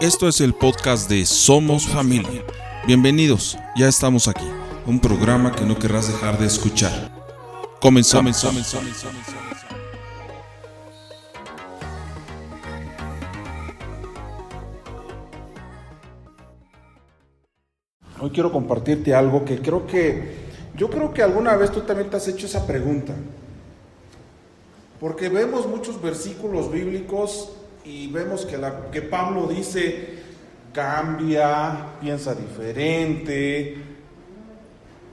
Esto es el podcast de Somos Familia. Bienvenidos, ya estamos aquí. Un programa que no querrás dejar de escuchar. Comenzamos. Hoy quiero compartirte algo que creo que, yo creo que alguna vez tú también te has hecho esa pregunta. Porque vemos muchos versículos bíblicos y vemos que, la, que Pablo dice, cambia, piensa diferente,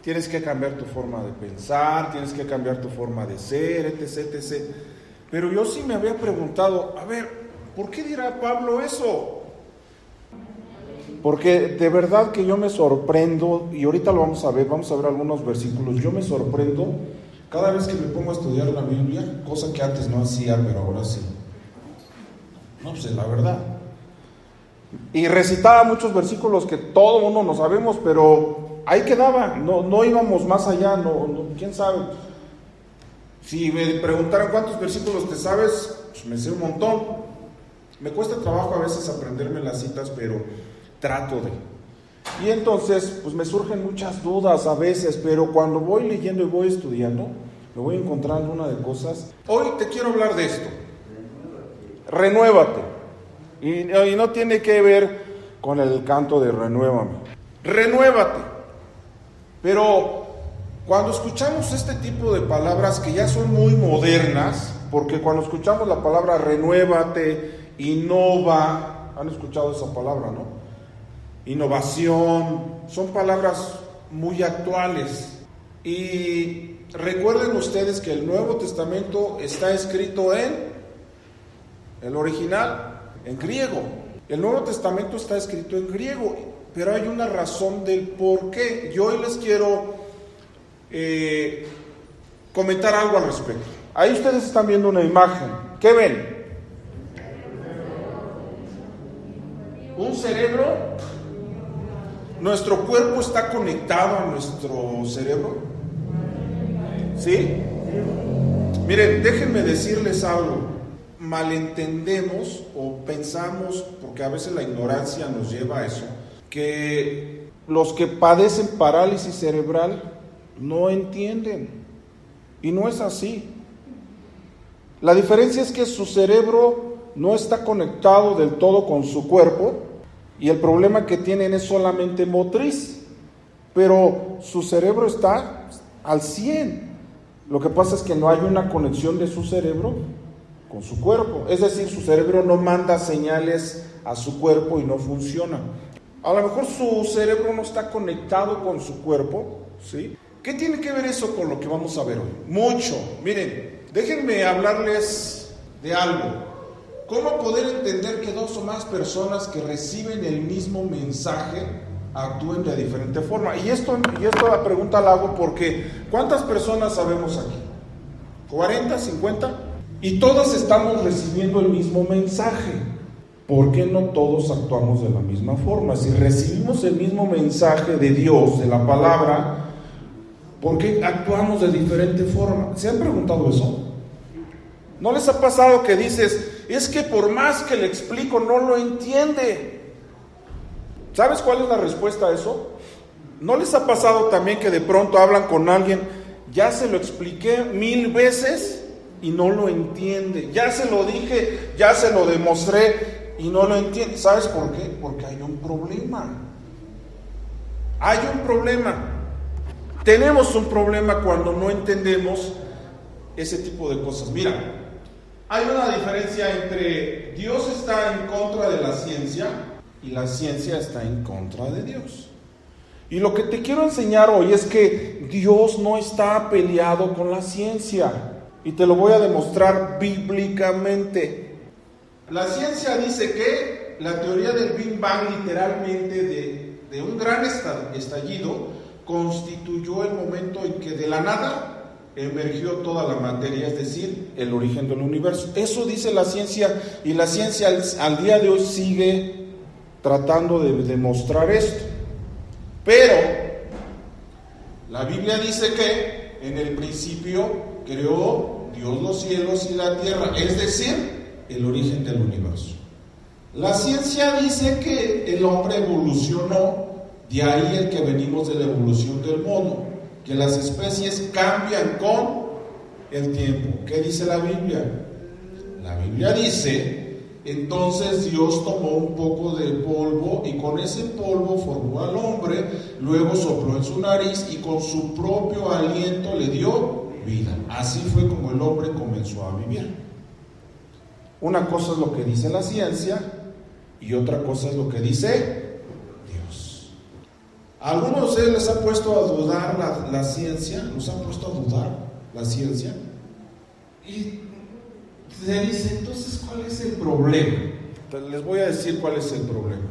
tienes que cambiar tu forma de pensar, tienes que cambiar tu forma de ser, etc., etc. Pero yo sí me había preguntado, a ver, ¿por qué dirá Pablo eso? Porque de verdad que yo me sorprendo, y ahorita lo vamos a ver, vamos a ver algunos versículos, yo me sorprendo cada vez que me pongo a estudiar la Biblia, cosa que antes no hacía, pero ahora sí. No, pues es la verdad. Y recitaba muchos versículos que todo mundo no sabemos, pero ahí quedaba, no, no íbamos más allá, no, quién sabe. Si me preguntaran cuántos versículos te sabes, pues me sé un montón. Me cuesta trabajo a veces aprenderme las citas, pero trato de. Y entonces, pues me surgen muchas dudas a veces, pero cuando voy leyendo y voy estudiando, me voy encontrando una de cosas. Hoy te quiero hablar de esto. Renuévate. Y, no tiene que ver con el canto de renuévame. Renuévate. Pero cuando escuchamos este tipo de palabras que ya son muy modernas, porque cuando escuchamos la palabra renuévate, innova, han escuchado esa palabra, ¿no? innovación, son palabras muy actuales. Y recuerden ustedes que el Nuevo Testamento está escrito en el original, en griego. El Nuevo Testamento está escrito en griego, pero hay una razón del por qué. Yo hoy les quiero eh, comentar algo al respecto. Ahí ustedes están viendo una imagen. ¿Qué ven? Un cerebro ¿Nuestro cuerpo está conectado a nuestro cerebro? ¿Sí? Miren, déjenme decirles algo. Malentendemos o pensamos, porque a veces la ignorancia nos lleva a eso, que los que padecen parálisis cerebral no entienden. Y no es así. La diferencia es que su cerebro no está conectado del todo con su cuerpo y el problema que tienen es solamente motriz, pero su cerebro está al 100. Lo que pasa es que no hay una conexión de su cerebro su cuerpo. Es decir, su cerebro no manda señales a su cuerpo y no funciona. A lo mejor su cerebro no está conectado con su cuerpo, ¿sí? ¿Qué tiene que ver eso con lo que vamos a ver hoy? Mucho. Miren, déjenme hablarles de algo. ¿Cómo poder entender que dos o más personas que reciben el mismo mensaje actúen de diferente forma? Y esto, y esto la pregunta la hago porque ¿cuántas personas sabemos aquí? ¿40, 50? Y todos estamos recibiendo el mismo mensaje. ¿Por qué no todos actuamos de la misma forma? Si recibimos el mismo mensaje de Dios, de la palabra, ¿por qué actuamos de diferente forma? ¿Se han preguntado eso? ¿No les ha pasado que dices, es que por más que le explico no lo entiende. ¿Sabes cuál es la respuesta a eso? ¿No les ha pasado también que de pronto hablan con alguien, ya se lo expliqué mil veces y no lo entiende? Ya se lo dije, ya se lo demostré y no lo entiende. ¿Sabes por qué? Porque hay un problema. Hay un problema. Tenemos un problema cuando no entendemos ese tipo de cosas. Mira, hay una diferencia entre Dios está en contra de la ciencia y la ciencia está en contra de Dios. Y lo que te quiero enseñar hoy es que Dios no está peleado con la ciencia. Y te lo voy a demostrar bíblicamente. La ciencia dice que la teoría del Big Bang literalmente de, de un gran estallido constituyó el momento en que de la nada emergió toda la materia, es decir, el origen del universo. Eso dice la ciencia y la ciencia al, día de hoy sigue tratando de demostrar esto. Pero la Biblia dice que en el principio creó Dios los cielos y la tierra, es decir, el origen del universo. La ciencia dice que el hombre evolucionó, de ahí el que venimos de la evolución del mono, que las especies cambian con el tiempo. ¿Qué dice la Biblia? La Biblia dice, entonces Dios tomó un poco de polvo y con ese polvo formó al hombre, luego sopló en su nariz y con su propio aliento le dio vida. Así fue como el hombre comenzó a vivir. Una cosa es lo que dice la ciencia y otra cosa es lo que dice Dios. ¿A algunos de ustedes les ha puesto a dudar la, la ciencia? ¿Nos ha puesto a dudar la ciencia? Y se dice, entonces, ¿cuál es el problema? les voy a decir cuál es el problema.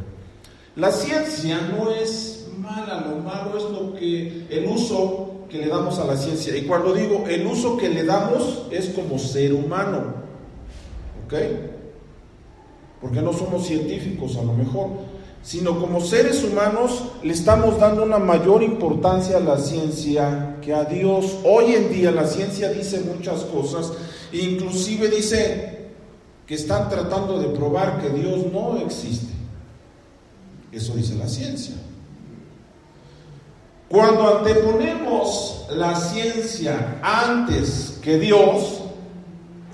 La ciencia no es mala, lo malo es lo que el uso que le damos a la ciencia. Y cuando digo el uso que le damos es como ser humano. ¿Ok? Porque no somos científicos a lo mejor, sino como seres humanos le estamos dando una mayor importancia a la ciencia que a Dios. Hoy en día la ciencia dice muchas cosas, inclusive dice que están tratando de probar que Dios no existe. Eso dice la ciencia. Cuando anteponemos la ciencia antes que Dios,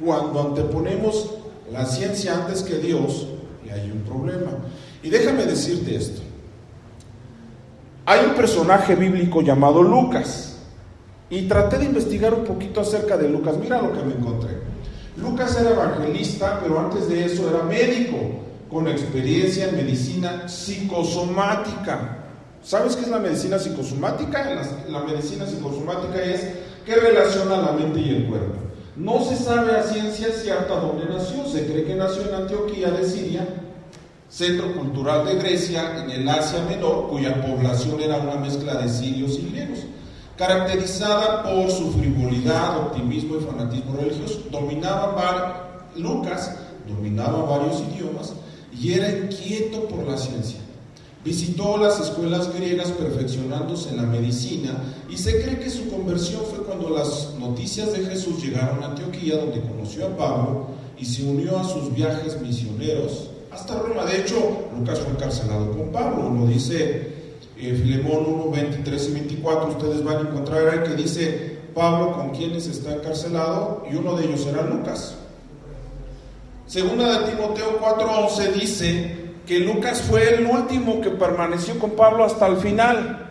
cuando anteponemos la ciencia antes que Dios, hay un problema. Y déjame decirte esto. Hay un personaje bíblico llamado Lucas. Y traté de investigar un poquito acerca de Lucas. Mira lo que me encontré. Lucas era evangelista, pero antes de eso era médico, con experiencia en medicina psicosomática. ¿Sabes qué es la medicina psicosomática? La, la medicina psicosomática es que relaciona la mente y el cuerpo. No se sabe a ciencia cierta dónde nació. Se cree que nació en Antioquía de Siria, centro cultural de Grecia, en el Asia Menor, cuya población era una mezcla de sirios y griegos, caracterizada por su frivolidad, optimismo y fanatismo religioso. Dominaba Lucas, dominaba varios idiomas y era inquieto por la ciencia. Visitó las escuelas griegas perfeccionándose en la medicina y se cree que su conversión fue cuando las noticias de Jesús llegaron a Antioquía, donde conoció a Pablo y se unió a sus viajes misioneros hasta Roma. De hecho, Lucas fue encarcelado con Pablo, lo dice eh, Filemón 1, 23 y 24. Ustedes van a encontrar ahí que dice Pablo con quienes está encarcelado y uno de ellos era Lucas. Segunda de Timoteo 4:11 dice que Lucas fue el último que permaneció con Pablo hasta el final.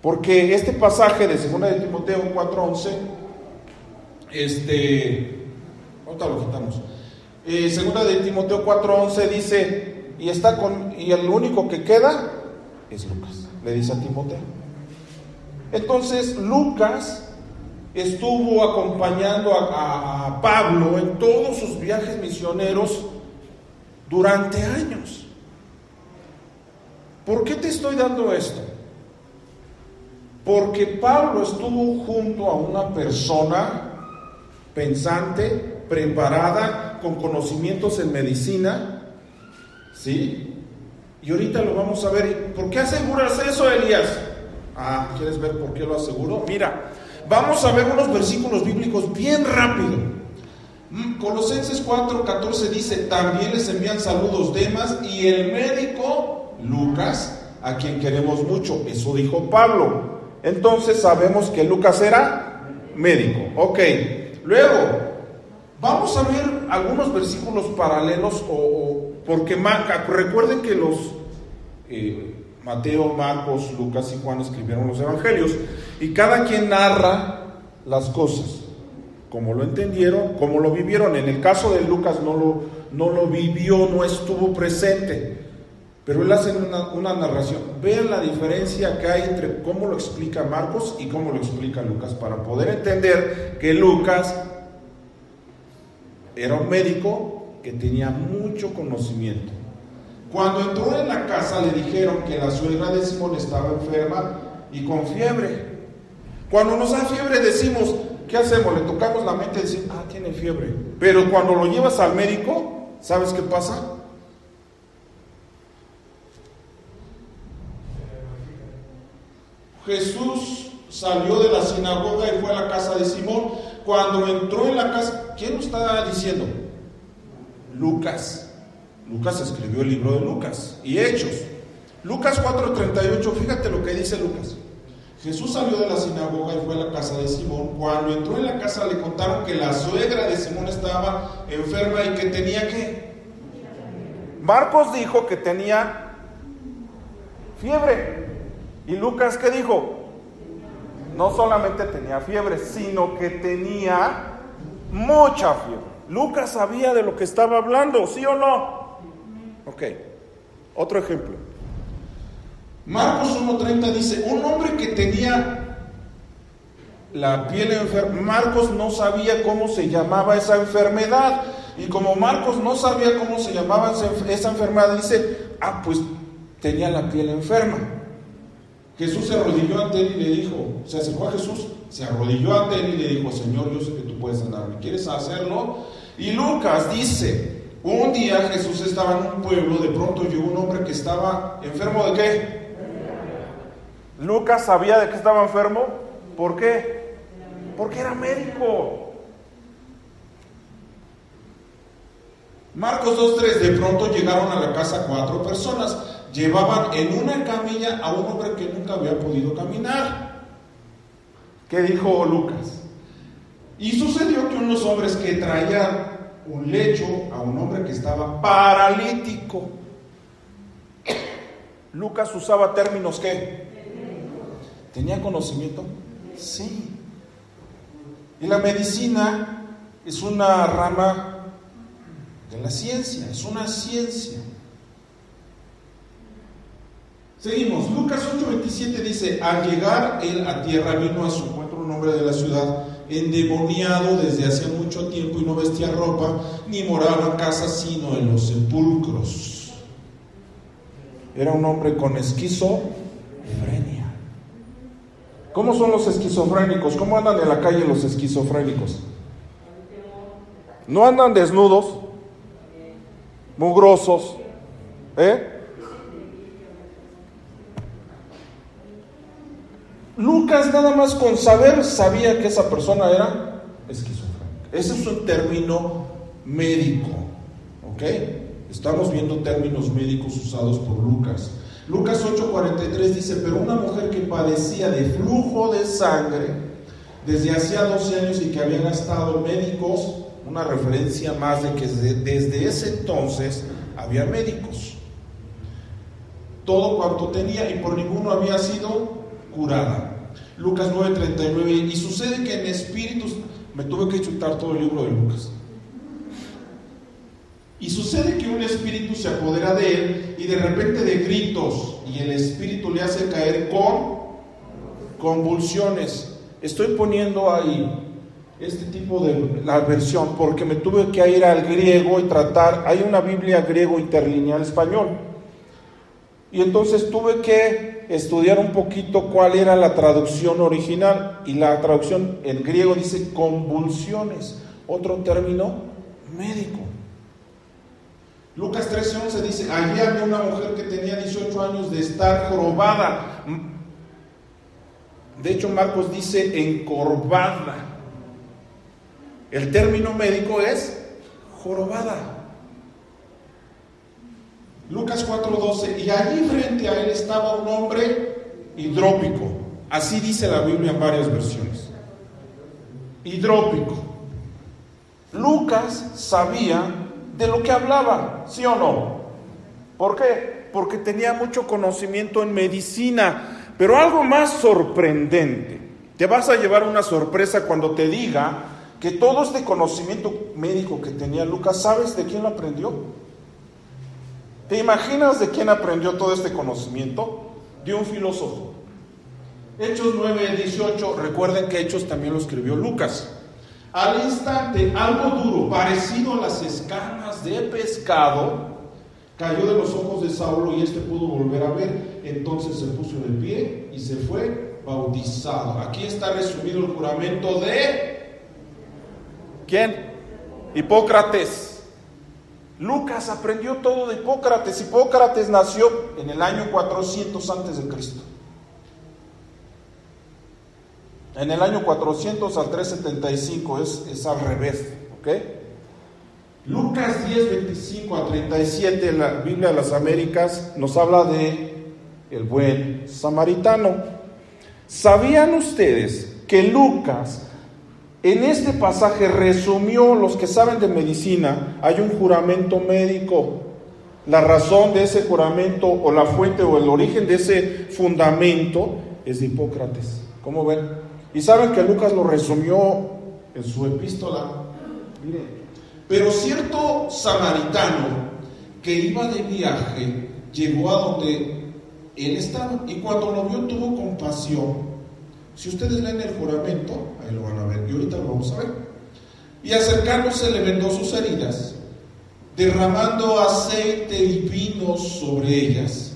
Porque este pasaje de 2 de Timoteo 4:11, este, ahorita lo quitamos. Eh, segunda de Timoteo 4:11 dice, y está con, y el único que queda es Lucas, le dice a Timoteo. Entonces Lucas estuvo acompañando a Pablo en todos sus viajes misioneros durante años. ¿Por qué te estoy dando esto? Porque Pablo estuvo junto a una persona pensante, preparada, con conocimientos en medicina, ¿sí? Y ahorita lo vamos a ver. ¿Por qué aseguras eso, Elías? Ah, ¿quieres ver por qué lo aseguro? Mira, vamos a ver unos versículos bíblicos bien rápido. Mm, Colosenses 4:14 dice, también les envían saludos Demas y el médico Lucas, a quien queremos mucho. Eso dijo Pablo. Entonces sabemos que Lucas era médico. Ok, luego vamos a ver algunos versículos paralelos o, porque recuerden que los eh, Mateo, Marcos, Lucas y Juan escribieron los evangelios y cada quien narra las cosas como lo entendieron, como lo vivieron. En el caso de Lucas no lo, no lo vivió, no estuvo presente, pero él hace una, una, narración. Vean la diferencia que hay entre cómo lo explica Marcos y cómo lo explica Lucas, para poder entender que Lucas era un médico que tenía mucho conocimiento. Cuando entró en la casa le dijeron que la suegra de Simón estaba enferma y con fiebre. Cuando nos da fiebre decimos, ¿qué hacemos? Le tocamos la mente y decimos, ah, tiene fiebre. Pero cuando lo llevas al médico, ¿sabes qué pasa? Jesús salió de la sinagoga y fue a la casa de Simón. Cuando entró en la casa, ¿quién lo está diciendo? Lucas. Lucas escribió el libro de Lucas y Hechos. Lucas 4:38, fíjate lo que dice Lucas. Jesús salió de la sinagoga y fue a la casa de Simón. Cuando entró en la casa le contaron que la suegra de Simón estaba enferma y que tenía que... Marcos dijo que tenía fiebre. ¿Y Lucas qué dijo? No solamente tenía fiebre, sino que tenía mucha fiebre. Lucas sabía de lo que estaba hablando, ¿sí o no? Ok, otro ejemplo. Marcos 1.30 dice, un hombre que tenía la piel enferma, Marcos no sabía cómo se llamaba esa enfermedad. Y como Marcos no sabía cómo se llamaba esa enfermedad, dice, ah, pues tenía la piel enferma. Jesús se arrodilló ante él y le dijo, se acercó a Jesús, se arrodilló ante él y le dijo, Señor, yo sé que tú puedes sanarme, ¿quieres hacerlo? Y Lucas dice, un día Jesús estaba en un pueblo, de pronto llegó un hombre que estaba enfermo de qué? Lucas sabía de que estaba enfermo. ¿Por qué? Porque era médico. Marcos 2.3, de pronto llegaron a la casa cuatro personas. Llevaban en una camilla a un hombre que nunca había podido caminar. ¿Qué dijo Lucas? Y sucedió que unos hombres que traían un lecho a un hombre que estaba paralítico. Lucas usaba términos que ¿Tenía conocimiento? Sí. Y la medicina es una rama de la ciencia, es una ciencia. Seguimos, Lucas 8:27 dice, al llegar él a tierra vino a su encuentro un hombre de la ciudad, endemoniado desde hacía mucho tiempo y no vestía ropa, ni moraba en casa, sino en los sepulcros. Era un hombre con esquizofrenia. ¿Cómo son los esquizofrénicos? ¿Cómo andan en la calle los esquizofrénicos? No andan desnudos, mugrosos, ¿eh? Lucas nada más con saber sabía que esa persona era esquizofrénica. Ese es un término médico, ¿ok? Estamos viendo términos médicos usados por Lucas. Lucas 8:43 dice, pero una mujer que padecía de flujo de sangre desde hacía 12 años y que habían estado médicos, una referencia más de que desde, ese entonces había médicos. Todo cuanto tenía y por ninguno había sido curada. Lucas 9:39, y sucede que en espíritus, me tuve que chutar todo el libro de Lucas. Y sucede que un espíritu se apodera de él y de repente de gritos y el espíritu le hace caer con convulsiones. Estoy poniendo ahí este tipo de la versión porque me tuve que ir al griego y tratar, hay una Biblia griego interlineal español. Y entonces tuve que estudiar un poquito cuál era la traducción original y la traducción en griego dice convulsiones, otro término médico. Lucas 13:11 dice, allí había una mujer que tenía 18 años de estar jorobada. De hecho, Marcos dice encorvada. El término médico es jorobada. Lucas 4:12, y allí frente a él estaba un hombre hidrópico. Así dice la Biblia en varias versiones. Hidrópico. Lucas sabía de lo que hablaba, ¿sí o no? ¿Por qué? Porque tenía mucho conocimiento en medicina, pero algo más sorprendente. Te vas a llevar una sorpresa cuando te diga que todo este conocimiento médico que tenía Lucas, ¿sabes de quién lo aprendió? ¿Te imaginas de quién aprendió todo este conocimiento? De un filósofo. Hechos 9, 18, recuerden que Hechos también lo escribió Lucas. Al instante, algo duro, parecido a las escamas de pescado, cayó de los ojos de Saulo y éste pudo volver a ver. Entonces se puso de pie y se fue bautizado. Aquí está resumido el juramento de... ¿Quién? Hipócrates. Lucas aprendió todo de Hipócrates. Hipócrates nació en el año 400 antes de Cristo. En el año 400 al 375 es, al revés, ¿ok? Lucas 10, 25 a 37, la Biblia de las Américas, nos habla de el buen samaritano. ¿Sabían ustedes que Lucas en este pasaje resumió, los que saben de medicina, hay un juramento médico. La razón de ese juramento o la fuente o el origen de ese fundamento es de Hipócrates. ¿Cómo ven? Y saben que Lucas lo resumió en su epístola. Miren, pero cierto samaritano que iba de viaje llegó a donde él estaba y cuando lo vio tuvo compasión. Si ustedes leen el juramento, ahí lo van a ver y ahorita lo vamos a ver. Y acercándose le vendó sus heridas, derramando aceite y vino sobre ellas.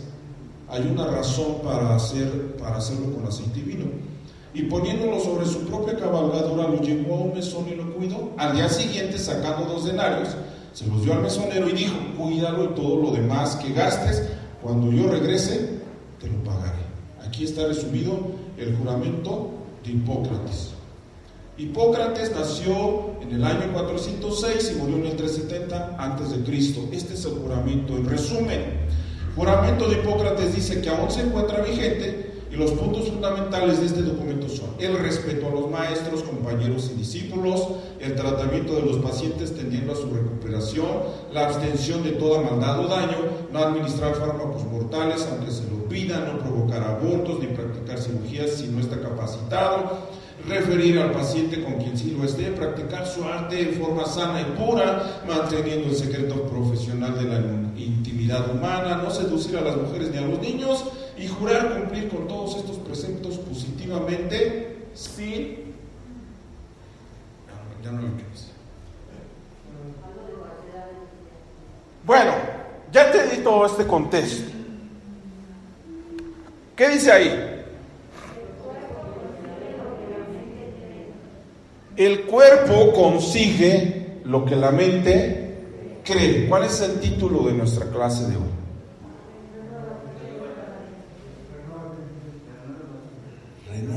Hay una razón para, hacer, para hacerlo con aceite y vino y poniéndolo sobre su propia cabalgadura lo llevó a un mesón y lo cuidó. Al día siguiente, sacando dos denarios, se los dio al mesonero y dijo, cuídalo y todo lo demás que gastes, cuando yo regrese, te lo pagaré. Aquí está resumido el juramento de Hipócrates. Hipócrates nació en el año 406 y murió en el 370 antes de Cristo. Este es el juramento. En resumen, juramento de Hipócrates dice que aún se encuentra vigente y los puntos fundamentales de este documento son el respeto a los maestros, compañeros y discípulos, el tratamiento de los pacientes tendiendo a su recuperación, la abstención de toda maldad o daño, no administrar fármacos mortales aunque se lo pidan, no provocar abortos ni practicar cirugías si no está capacitado, referir al paciente con quien sí lo esté, practicar su arte en forma sana y pura, manteniendo el secreto profesional de la intimidad humana, no seducir a las mujeres ni a los niños, y jurar cumplir con todos estos preceptos positivamente sin... Ya no lo Bueno, ya te di todo este contexto. ¿Qué dice ahí? El cuerpo consigue lo que la mente cree. ¿Cuál es el título de nuestra clase de hoy?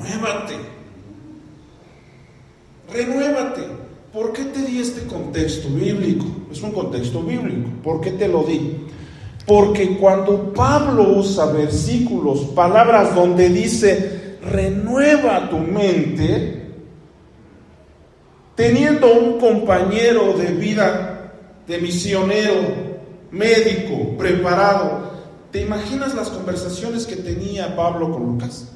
Renuévate. Renuévate. ¿Por qué te di este contexto bíblico? Es un contexto bíblico. ¿Por qué te lo di? Porque cuando Pablo usa versículos, palabras donde dice, renueva tu mente, teniendo un compañero de vida, de misionero, médico, preparado, ¿te imaginas las conversaciones que tenía Pablo con Lucas?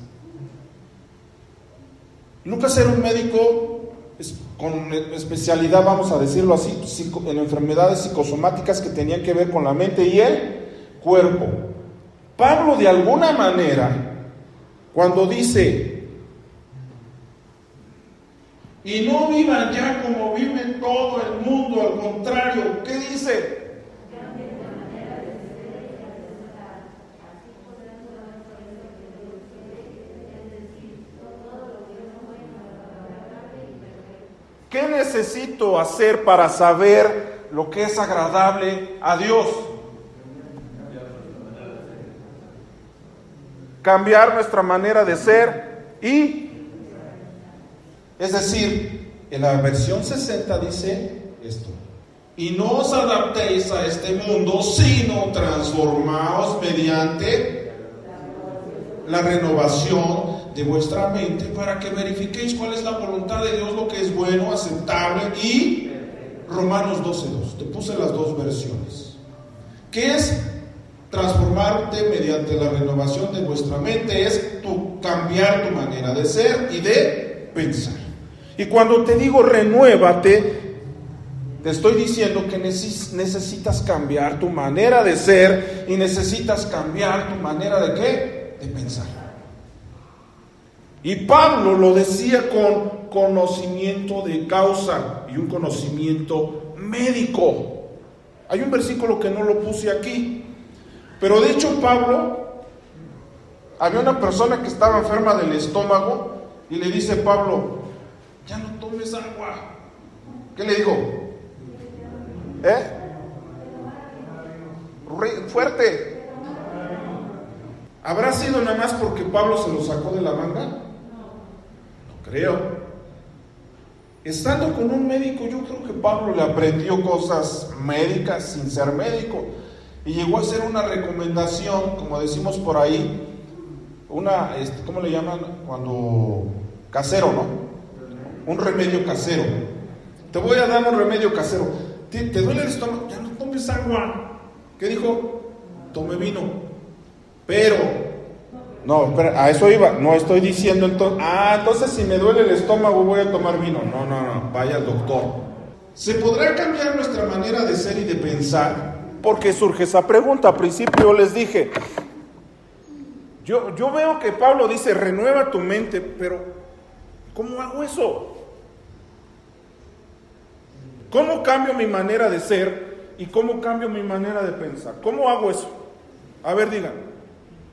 Lucas era un médico con especialidad, vamos a decirlo así, en enfermedades psicosomáticas que tenían que ver con la mente y el cuerpo. Pablo de alguna manera, cuando dice, y no vivan ya como vive todo el mundo, al contrario, ¿qué dice? ¿Qué necesito hacer para saber lo que es agradable a Dios? Cambiar nuestra manera de ser y, es decir, en la versión 60 dice esto. Y no os adaptéis a este mundo, sino transformaos mediante la renovación de vuestra mente para que verifiquéis cuál es la voluntad de Dios, lo que es bueno, aceptable y Romanos 12.2. Te puse las dos versiones. ¿Qué es transformarte mediante la renovación de vuestra mente? Es tu, cambiar tu manera de ser y de pensar. Y cuando te digo renuévate, te estoy diciendo que necesitas cambiar tu manera de ser y necesitas cambiar tu manera de qué? De pensar. Y Pablo lo decía con conocimiento de causa y un conocimiento médico. Hay un versículo que no lo puse aquí, pero de hecho Pablo, había una persona que estaba enferma del estómago y le dice Pablo, ya no tomes agua. ¿Qué le dijo? ¿Eh? Fuerte. ¿Habrá sido nada más porque Pablo se lo sacó de la manga? Creo. Estando con un médico, yo creo que Pablo le aprendió cosas médicas sin ser médico y llegó a hacer una recomendación, como decimos por ahí, una, este, ¿cómo le llaman? Cuando casero, ¿no? Un remedio casero. Te voy a dar un remedio casero. ¿Te, duele el estómago? Ya no tomes agua. ¿Qué dijo? Tome vino. Pero, no, espera, a eso iba. No estoy diciendo entonces, ah, entonces si me duele el estómago voy a tomar vino. No, no, no, vaya al doctor. ¿Se podrá cambiar nuestra manera de ser y de pensar? Porque surge esa pregunta. Al principio les dije, yo, yo veo que Pablo dice, renueva tu mente, pero ¿cómo hago eso? ¿Cómo cambio mi manera de ser y cómo cambio mi manera de pensar? ¿Cómo hago eso? A ver, digan.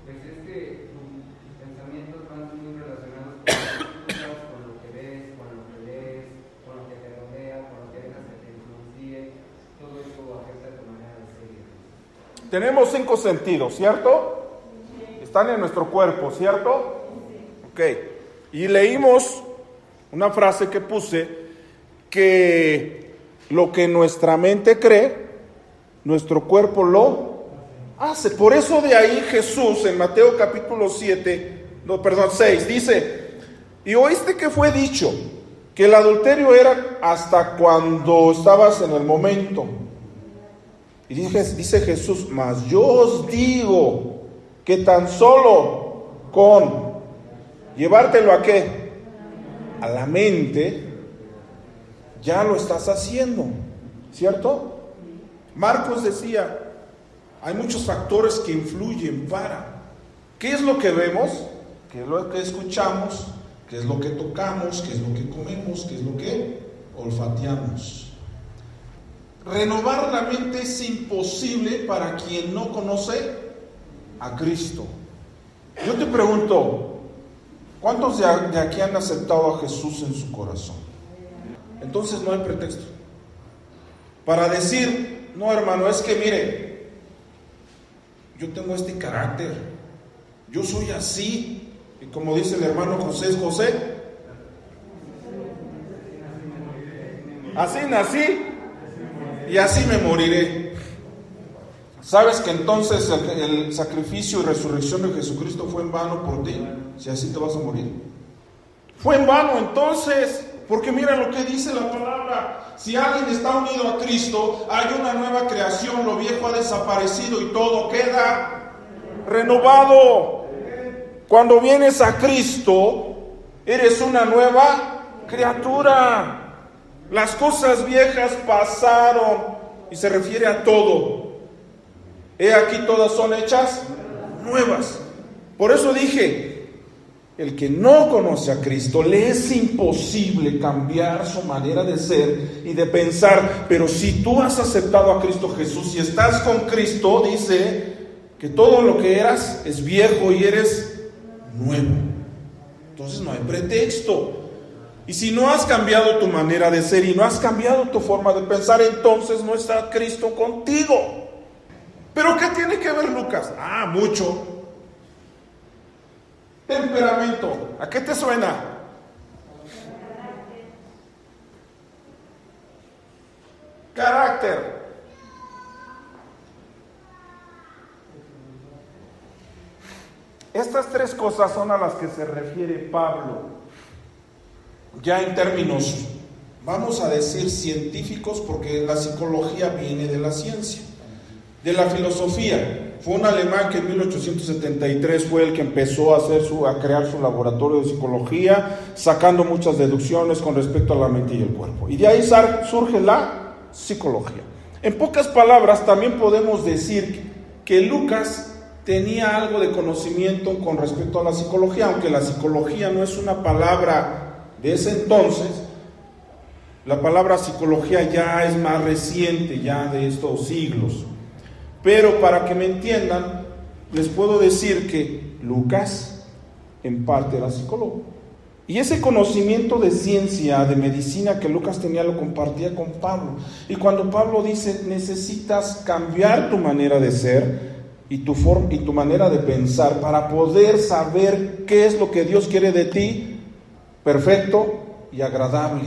Pues es que tus pensamientos van muy relacionados con lo que ves, con lo que lees, con lo que te rodea, con lo que dejas que te influencie. Todo eso afecta tu manera de ser. Tenemos cinco sentidos, ¿cierto? Están en nuestro cuerpo, ¿cierto? Ok. Y leímos una frase que puse que lo que nuestra mente cree, nuestro cuerpo lo hace. Por eso de ahí Jesús en Mateo capítulo 7, no, perdón, 6, dice, y oíste que fue dicho que el adulterio era hasta cuando estabas en el momento. Y dice, dice Jesús, mas yo os digo que tan solo con llevártelo a qué? A la mente, ya lo estás haciendo, ¿cierto? Marcos decía, hay muchos factores que influyen para. ¿Qué es lo que vemos? ¿Qué es lo que escuchamos? ¿Qué es lo que tocamos? ¿Qué es lo que comemos? ¿Qué es lo que olfateamos? Renovar la mente es imposible para quien no conoce a Cristo. Yo te pregunto, ¿cuántos de aquí han aceptado a Jesús en su corazón? Entonces no hay pretexto. Para decir, no hermano, es que mire, yo tengo este carácter, yo soy así, y como dice el hermano José José, así nací y así me moriré. ¿Sabes que entonces el, sacrificio y resurrección de Jesucristo fue en vano por ti? Si así te vas a morir. Fue en vano entonces. Porque mira lo que dice la palabra. Si alguien está unido a Cristo, hay una nueva creación, lo viejo ha desaparecido y todo queda renovado. Cuando vienes a Cristo, eres una nueva criatura. Las cosas viejas pasaron y se refiere a todo. He aquí todas son hechas nuevas. Por eso dije, el que no conoce a Cristo, le es imposible cambiar su manera de ser y de pensar. Pero si tú has aceptado a Cristo Jesús y estás con Cristo, dice que todo lo que eras es viejo y eres nuevo. Entonces no hay pretexto. Y si no has cambiado tu manera de ser y no has cambiado tu forma de pensar, entonces no está Cristo contigo. Pero ¿qué tiene que ver Lucas? Ah, mucho. Temperamento. ¿A qué te suena? Carácter. Estas tres cosas son a las que se refiere Pablo. Ya en términos, vamos a decir científicos, porque la psicología viene de la ciencia, de la filosofía. Fue un alemán que en 1873 fue el que empezó a, hacer su, a crear su laboratorio de psicología, sacando muchas deducciones con respecto a la mente y el cuerpo. Y de ahí surge la psicología. En pocas palabras, también podemos decir que Lucas tenía algo de conocimiento con respecto a la psicología, aunque la psicología no es una palabra de ese entonces, la palabra psicología ya es más reciente, ya de estos siglos. Pero para que me entiendan, les puedo decir que Lucas en parte era psicólogo. Y ese conocimiento de ciencia, de medicina que Lucas tenía, lo compartía con Pablo. Y cuando Pablo dice, necesitas cambiar tu manera de ser y tu, forma, y tu manera de pensar para poder saber qué es lo que Dios quiere de ti, perfecto y agradable.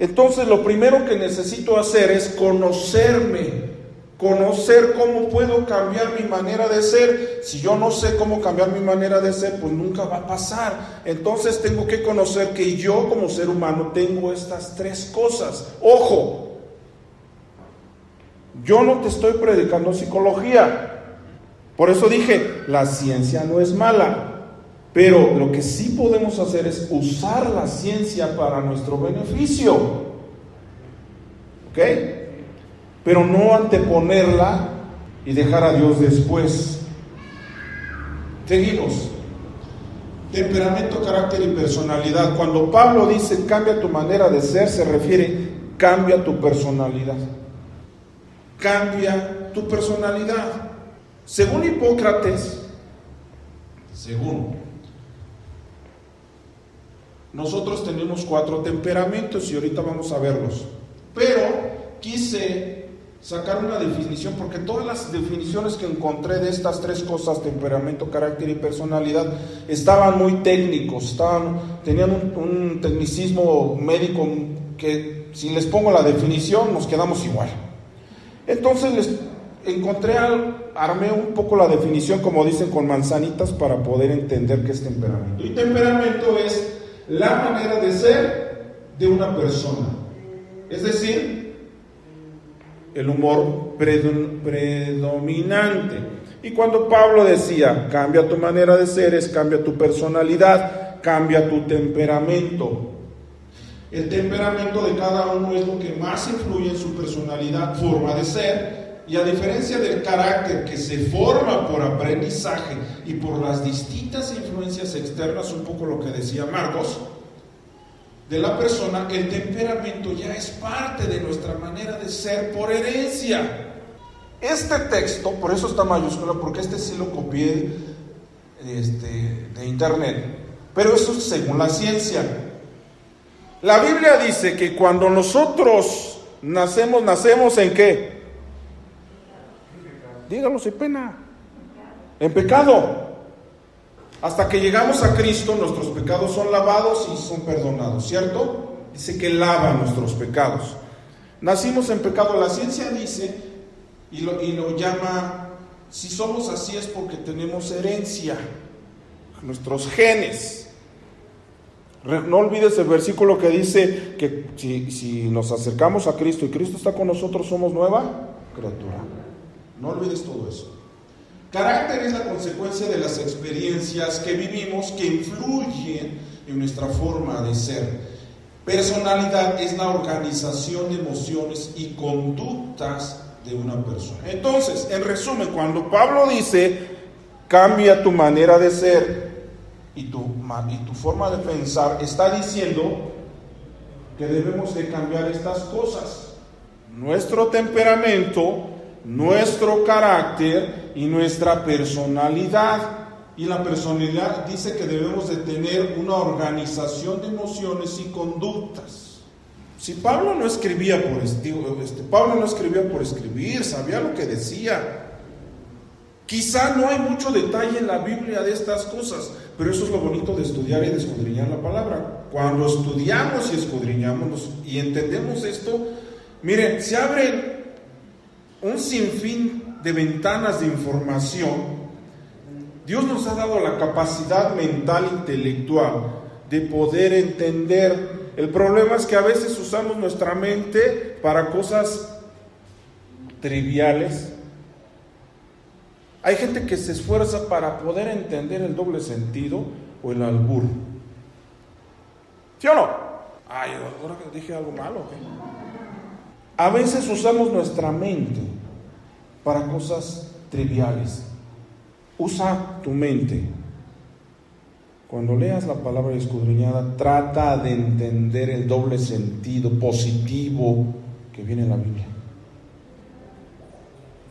Entonces lo primero que necesito hacer es conocerme, conocer cómo puedo cambiar mi manera de ser. Si yo no sé cómo cambiar mi manera de ser, pues nunca va a pasar. Entonces tengo que conocer que yo como ser humano tengo estas tres cosas. Ojo, yo no te estoy predicando psicología. Por eso dije, la ciencia no es mala. Pero lo que sí podemos hacer es usar la ciencia para nuestro beneficio. ¿Ok? Pero no anteponerla y dejar a Dios después. Seguimos. Temperamento, carácter y personalidad. Cuando Pablo dice cambia tu manera de ser, se refiere cambia tu personalidad. Cambia tu personalidad. Según Hipócrates, según nosotros tenemos cuatro temperamentos y ahorita vamos a verlos. Pero quise sacar una definición porque todas las definiciones que encontré de estas tres cosas, temperamento, carácter y personalidad, estaban muy técnicos, estaban, tenían un, un tecnicismo médico que si les pongo la definición nos quedamos igual. Entonces les encontré, armé un poco la definición, como dicen, con manzanitas para poder entender qué es temperamento. Y temperamento es la manera de ser de una persona. Es decir, el humor predominante. Y cuando Pablo decía, cambia tu manera de ser, es cambia tu personalidad, cambia tu temperamento. El temperamento de cada uno es lo que más influye en su personalidad, forma de ser, y a diferencia del carácter que se forma por aprendizaje y por las distintas influencias externas, un poco lo que decía Marcos, de la persona, el temperamento ya es parte de nuestra manera de ser por herencia. Este texto, por eso está mayúscula, porque este sí lo copié este, de internet, pero eso es según la ciencia. La Biblia dice que cuando nosotros nacemos, nacemos en qué? Dígalo sin pena. En pecado. Hasta que llegamos a Cristo, nuestros pecados son lavados y son perdonados, ¿cierto? Dice que lava nuestros pecados. Nacimos en pecado. La ciencia dice, y lo, y lo llama, si somos así es porque tenemos herencia, nuestros genes. No olvides el versículo que dice que si, si, nos acercamos a Cristo y Cristo está con nosotros, somos nueva criatura. No olvides todo eso. Carácter es la consecuencia de las experiencias que vivimos que influyen en nuestra forma de ser. Personalidad es la organización de emociones y conductas de una persona. Entonces, en resumen, cuando Pablo dice, cambia tu manera de ser y tu, forma de pensar, está diciendo que debemos de cambiar estas cosas. Nuestro temperamento, nuestro carácter y nuestra personalidad. Y la personalidad dice que debemos de tener una organización de emociones y conductas. Si Pablo no escribía por este, Pablo no escribía por escribir, sabía lo que decía. Quizá no hay mucho detalle en la Biblia de estas cosas, pero eso es lo bonito de estudiar y de escudriñar la palabra. Cuando estudiamos y escudriñamos y entendemos esto, miren, se abren un sinfín de ventanas de información, Dios nos ha dado la capacidad mental, intelectual, de poder entender. El problema es que a veces usamos nuestra mente para cosas triviales. Hay gente que se esfuerza para poder entender el doble sentido o el albur. ¿Sí o no? Ay, ahora dije algo malo. A veces usamos nuestra mente para cosas triviales. Usa tu mente. Cuando leas la palabra escudriñada, trata de entender el doble sentido positivo que viene en la Biblia.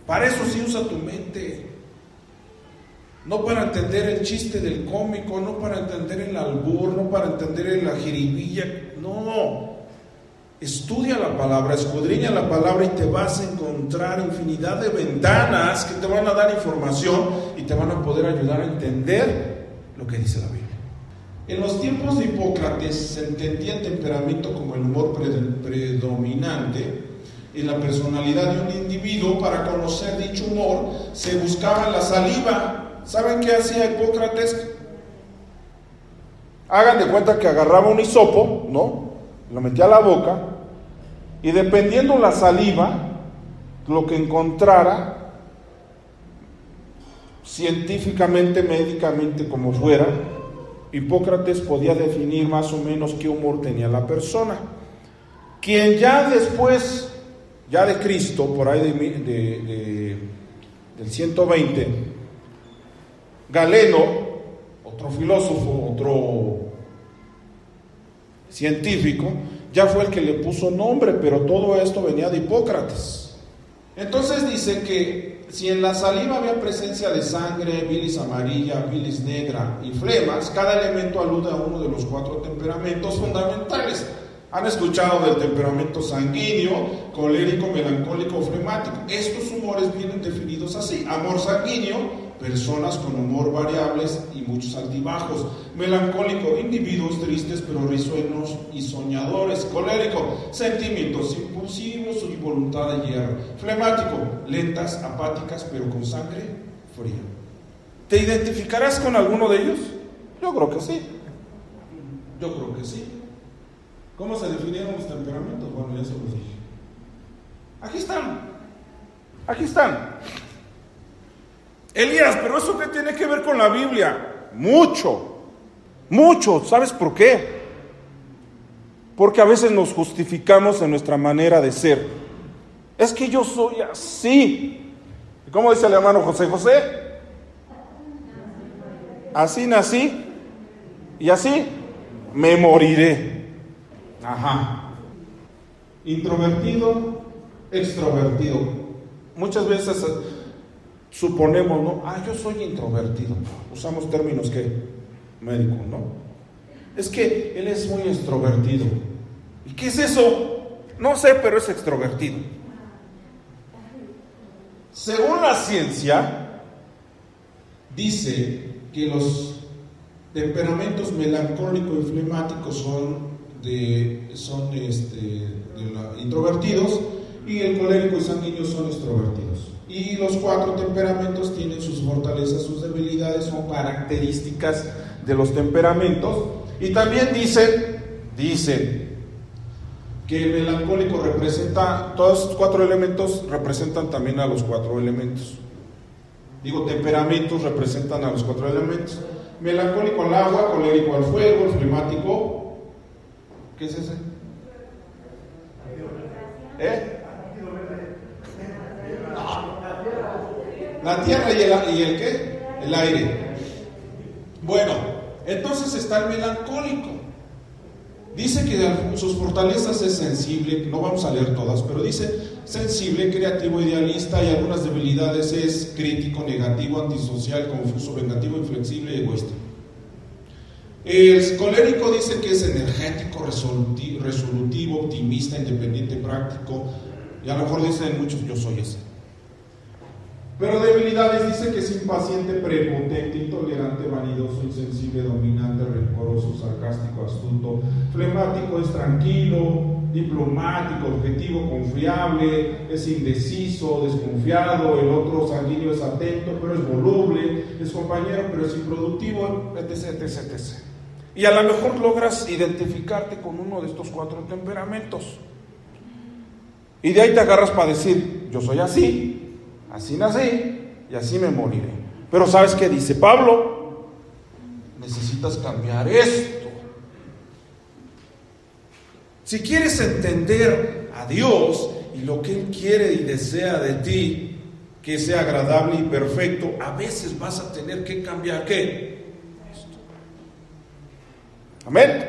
Para eso sí usa tu mente. No para entender el chiste del cómico, no para entender el albur, no para entender la jiribilla. No, Estudia la palabra, escudriña la palabra y te vas a encontrar infinidad de ventanas que te van a dar información y te van a poder ayudar a entender lo que dice la Biblia. En los tiempos de Hipócrates se entendía el temperamento como el humor predominante en la personalidad de un individuo. Para conocer dicho humor se buscaba la saliva. ¿Saben qué hacía Hipócrates? Hagan de cuenta que agarraba un hisopo, ¿no? Lo metía a la boca y dependiendo la saliva, lo que encontrara, científicamente, médicamente, como fuera, Hipócrates podía definir más o menos qué humor tenía la persona. Quien ya después, ya de Cristo, por ahí de, del 120, Galeno, otro filósofo, otro científico, ya fue el que le puso nombre, pero todo esto venía de Hipócrates. Entonces dice que si en la saliva había presencia de sangre, bilis amarilla, bilis negra y flemas, cada elemento alude a uno de los cuatro temperamentos fundamentales. Han escuchado del temperamento sanguíneo, colérico, melancólico, flemático. Estos humores vienen definidos así. Amor sanguíneo, personas con humor variables y muchos altibajos. Melancólico, individuos tristes pero risueños y soñadores. Colérico, sentimientos impulsivos y voluntad de hierro. Flemático, lentas, apáticas pero con sangre fría. ¿Te identificarás con alguno de ellos? Yo creo que sí. Yo creo que sí. ¿Cómo se definieron los temperamentos? Bueno, ya se los dije. Aquí están. Aquí están. Elías, pero eso qué tiene que ver con la Biblia? Mucho, mucho. ¿Sabes por qué? Porque a veces nos justificamos en nuestra manera de ser. Es que yo soy así. ¿Cómo dice el hermano José José? Así nací y así me moriré. Ajá. Introvertido, extrovertido. Muchas veces suponemos, ¿no? Ah, yo soy introvertido. Usamos términos que médicos, ¿no? Es que él es muy extrovertido. ¿Y qué es eso? No sé, pero es extrovertido. Según la ciencia, dice que los temperamentos melancólico y flemáticos son de, son este, introvertidos y el colérico y sanguíneo son extrovertidos. Y los cuatro temperamentos tienen sus fortalezas, sus debilidades, son características de los temperamentos. Y también dice, dice que el melancólico representa, todos estos cuatro elementos representan también a los cuatro elementos. Digo, temperamentos representan a los cuatro elementos. Melancólico al agua, colérico al fuego, el flemático. ¿Qué es ese? ¿Eh? La tierra y el, y el qué? El aire. Bueno, entonces está el melancólico. Dice que sus fortalezas es sensible, no vamos a leer todas, pero dice sensible, creativo, idealista y algunas debilidades es crítico, negativo, antisocial, confuso, vengativo, inflexible y egoísta. El colérico dice que es energético, resolutivo, optimista, independiente, práctico, y a lo mejor dicen muchos, yo soy ese. Pero debilidades dice que es impaciente, prepotente, intolerante, vanidoso, insensible, dominante, rencoroso, sarcástico, astuto, flemático, es tranquilo, diplomático, objetivo, confiable, es indeciso, desconfiado, el otro sanguíneo es atento, pero es voluble, es compañero, pero es improductivo, etc, etc, etc. Y a lo mejor logras identificarte con uno de estos cuatro temperamentos. Y de ahí te agarras para decir, yo soy así, Así nací y así me moriré. Pero ¿sabes qué dice Pablo? Necesitas cambiar esto. Si quieres entender a Dios y lo que Él quiere y desea de ti, que sea agradable y perfecto, a veces vas a tener que cambiar qué? Esto. Amén.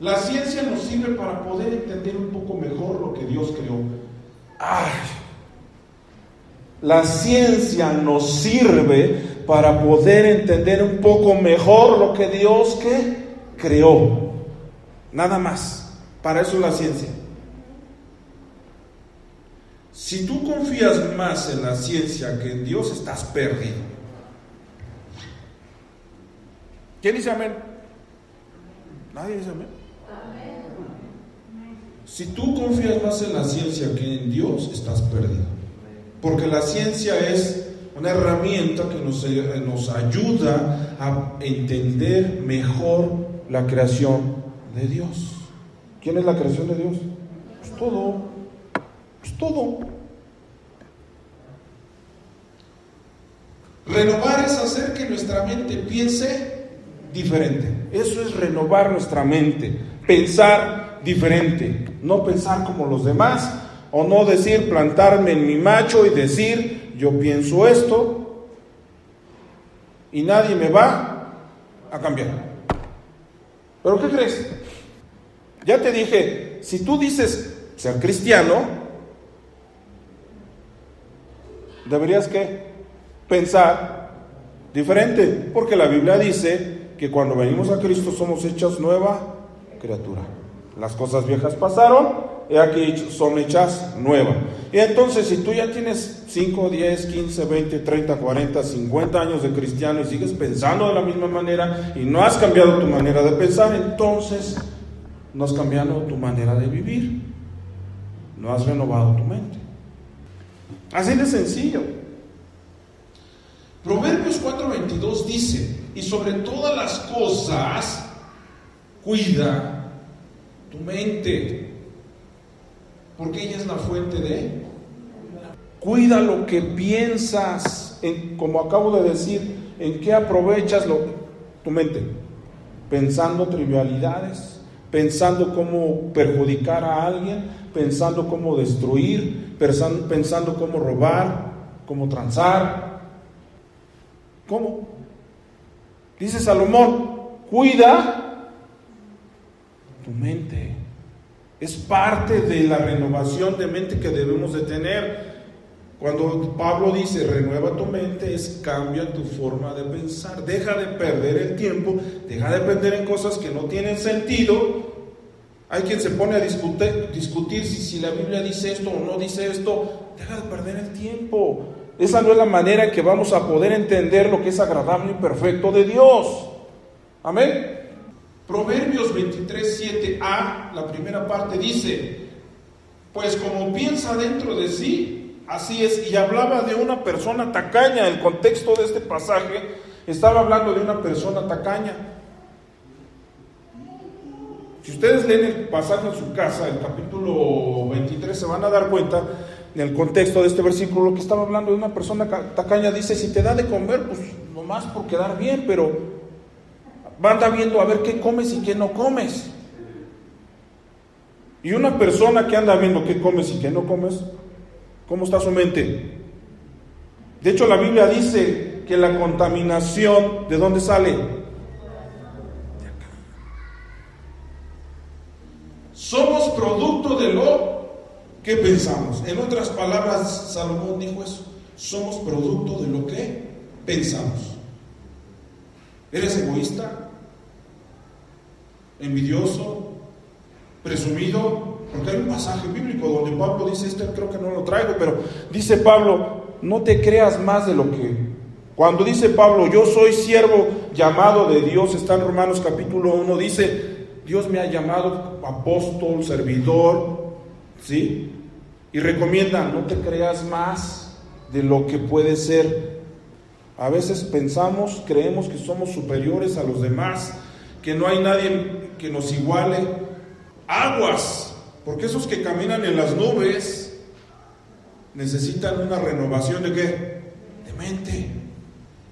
La ciencia nos sirve para poder entender un poco mejor lo que Dios creó. Ay, la ciencia nos sirve para poder entender un poco mejor lo que Dios creó. Nada más. Para eso es la ciencia. Si tú confías más en la ciencia que en Dios, estás perdido. ¿Quién dice amén? Nadie dice amén. Si tú confías más en la ciencia que en Dios, estás perdido. Porque la ciencia es una herramienta que nos, eh, nos ayuda a entender mejor la creación de Dios. ¿Quién es la creación de Dios? Pues todo. Pues todo. Renovar es hacer que nuestra mente piense diferente. Eso es renovar nuestra mente. Pensar diferente. No pensar como los demás. O no decir plantarme en mi macho y decir yo pienso esto y nadie me va a cambiar. ¿Pero qué crees? Ya te dije, si tú dices ser cristiano, deberías que pensar diferente, porque la Biblia dice que cuando venimos a Cristo somos hechas nueva criatura. Las cosas viejas pasaron, y aquí son hechas nuevas. Y entonces, si tú ya tienes 5, 10, 15, 20, 30, 40, 50 años de cristiano y sigues pensando de la misma manera y no has cambiado tu manera de pensar, entonces no has cambiado tu manera de vivir, no has renovado tu mente. Así de sencillo. Proverbios 4:22 dice, y sobre todas las cosas, cuida tu mente, porque ella es la fuente de... Cuida lo que piensas, en, como acabo de decir, en qué aprovechas lo, tu mente, pensando trivialidades, pensando cómo perjudicar a alguien, pensando cómo destruir, pensando, pensando cómo robar, cómo transar. ¿Cómo? Dice Salomón, cuida tu mente. Es parte de la renovación de mente que debemos de tener. Cuando Pablo dice renueva tu mente, es cambia tu forma de pensar. Deja de perder el tiempo, deja de perder en cosas que no tienen sentido. Hay quien se pone a discutir, si, si la Biblia dice esto o no dice esto. Deja de perder el tiempo. Esa no es la manera que vamos a poder entender lo que es agradable y perfecto de Dios. Amén. Proverbios 23, 7a, la primera parte dice, pues como piensa dentro de sí, Así es, y hablaba de una persona tacaña. El contexto de este pasaje estaba hablando de una persona tacaña. Si ustedes leen el pasaje en su casa, el capítulo 23, se van a dar cuenta en el contexto de este versículo que estaba hablando de una persona tacaña. Dice, si te da de comer, pues nomás por quedar bien, pero anda viendo a ver qué comes y qué no comes. Y una persona que anda viendo qué comes y qué no comes, ¿Cómo está su mente? De hecho, la Biblia dice que la contaminación, ¿de dónde sale? Somos producto de lo que pensamos. En otras palabras, Salomón dijo eso. Somos producto de lo que pensamos. ¿Eres egoísta? ¿Envidioso? ¿Presumido? Porque hay un pasaje bíblico donde Pablo dice, este creo que no lo traigo, pero dice Pablo, no te creas más de lo que... Cuando dice Pablo, yo soy siervo llamado de Dios, está en Romanos capítulo 1, dice, Dios me ha llamado apóstol, servidor, ¿sí? Y recomienda, no te creas más de lo que puede ser. A veces pensamos, creemos que somos superiores a los demás, que no hay nadie que nos iguale. Aguas, porque esos que caminan en las nubes necesitan una renovación de qué? De mente.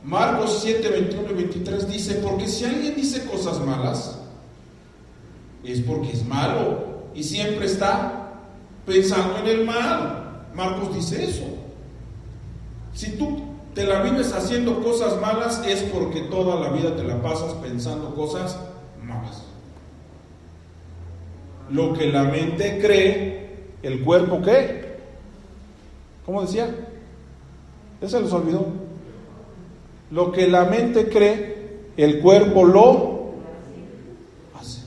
Marcos 7, 21 y 23 dice, porque si alguien dice cosas malas, es porque es malo y siempre está pensando en el mal. Marcos dice eso. Si tú te la vives haciendo cosas malas, es porque toda la vida te la pasas pensando cosas malas lo que la mente cree, el cuerpo qué. ¿Cómo decía? Ya se les olvidó. Lo que la mente cree, el cuerpo lo hace.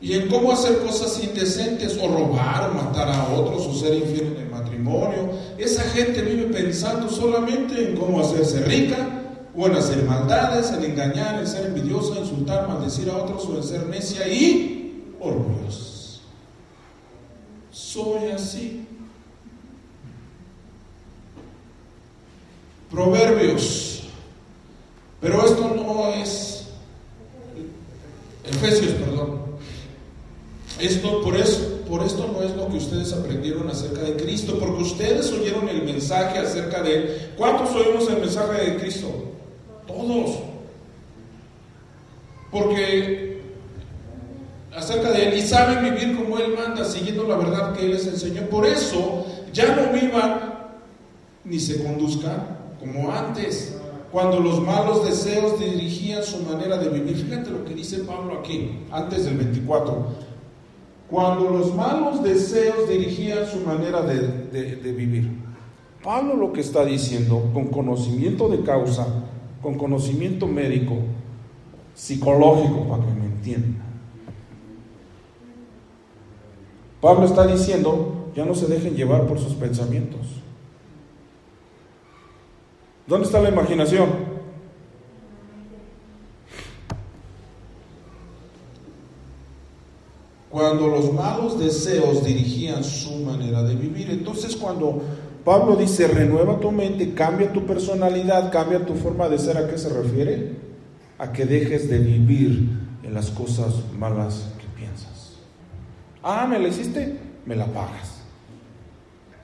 Y en cómo hacer cosas indecentes, o robar, o matar a otros, o ser infiel en el matrimonio. Esa gente vive pensando solamente en cómo hacerse rica, o en hacer maldades, en engañar, en ser envidiosa, insultar, maldecir a otros o en ser necia y orgullosa. Soy así. Proverbios. Pero esto no es Efesios, perdón. Esto por por esto no es lo que ustedes aprendieron acerca de Cristo, porque ustedes oyeron el mensaje acerca de él. ¿Cuántos oímos el mensaje de Cristo? Todos. Porque acerca de Él y saben vivir como Él manda, siguiendo la verdad que Él les enseñó. Por eso ya no vivan ni se conduzcan como antes, cuando los malos deseos dirigían su manera de vivir. Fíjate lo que dice Pablo aquí, antes del 24. Cuando los malos deseos dirigían su manera de, de vivir. Pablo lo que está diciendo, con conocimiento de causa, con conocimiento médico, psicológico, para que me entiendan. Pablo está diciendo, ya no se dejen llevar por sus pensamientos. ¿Dónde está la imaginación? Cuando los malos deseos dirigían su manera de vivir. Entonces cuando Pablo dice, renueva tu mente, cambia tu personalidad, cambia tu forma de ser. ¿A qué se refiere? A que dejes de vivir en las cosas malas que piensas. Ah, ¿me la hiciste? Me la pagas.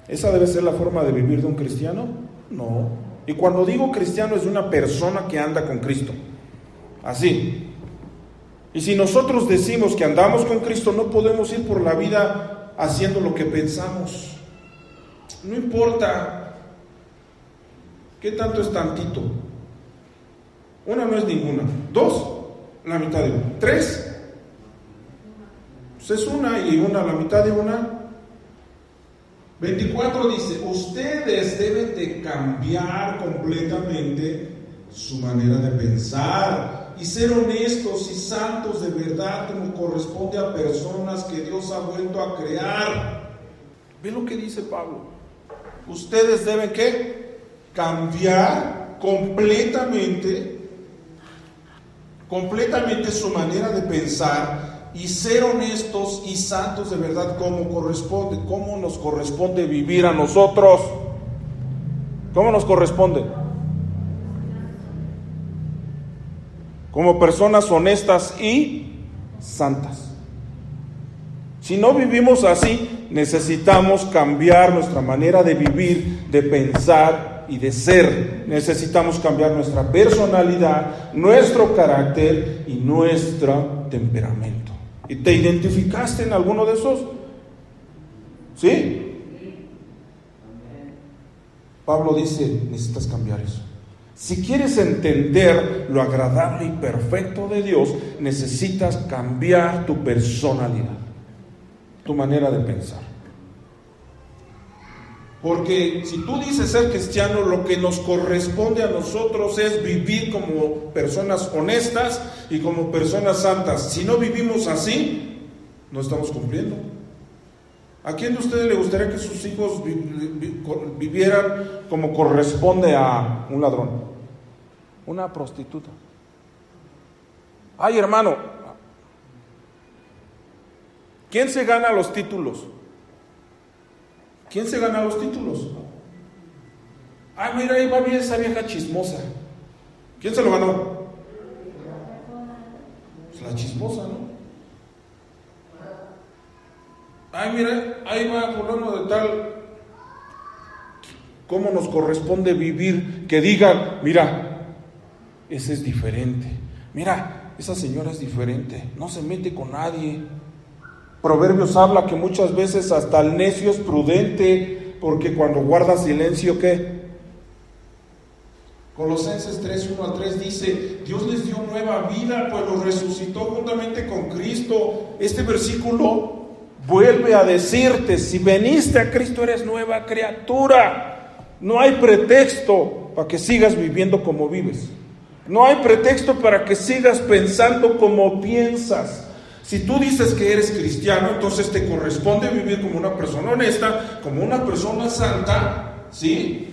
¿Esa debe ser la forma de vivir de un cristiano? No. Y cuando digo cristiano es una persona que anda con Cristo. Así. Y si nosotros decimos que andamos con Cristo, no podemos ir por la vida haciendo lo que pensamos. No importa qué tanto es tantito. Una no es ninguna. Dos, la mitad de una. Tres, pues es una y una, la mitad de una. 24 dice, ustedes deben de cambiar completamente su manera de pensar y ser honestos y santos de verdad como corresponde a personas que Dios ha vuelto a crear. Ve lo que dice Pablo ustedes deben que cambiar completamente, completamente su manera de pensar y ser honestos y santos de verdad como corresponde, como nos corresponde vivir a nosotros. ¿Cómo nos corresponde? Como personas honestas y santas. Si no vivimos así, necesitamos cambiar nuestra manera de vivir, de pensar y de ser. Necesitamos cambiar nuestra personalidad, nuestro carácter y nuestro temperamento. ¿Y te identificaste en alguno de esos? ¿Sí? Pablo dice, necesitas cambiar eso. Si quieres entender lo agradable y perfecto de Dios, necesitas cambiar tu personalidad tu manera de pensar. Porque si tú dices ser cristiano, lo que nos corresponde a nosotros es vivir como personas honestas y como personas santas. Si no vivimos así, no estamos cumpliendo. ¿A quién de ustedes le gustaría que sus hijos vivieran como corresponde a un ladrón? Una prostituta. Ay, hermano, ¿Quién se gana los títulos? ¿Quién se gana los títulos? Ah, mira, ahí va bien esa vieja chismosa. ¿Quién se lo ganó? Pues la chismosa, ¿no? Ay, mira, ahí va fulano de tal. ¿Cómo nos corresponde vivir? Que digan, mira, ese es diferente. Mira, esa señora es diferente. No se mete con nadie. Proverbios habla que muchas veces hasta el necio es prudente porque cuando guarda silencio, ¿qué? Colosenses 3, 1 al 3 dice, Dios les dio nueva vida, pues los resucitó juntamente con Cristo. Este versículo vuelve a decirte, si veniste a Cristo eres nueva criatura. No hay pretexto para que sigas viviendo como vives. No hay pretexto para que sigas pensando como piensas. Si tú dices que eres cristiano, entonces te corresponde vivir como una persona honesta, como una persona santa, ¿sí?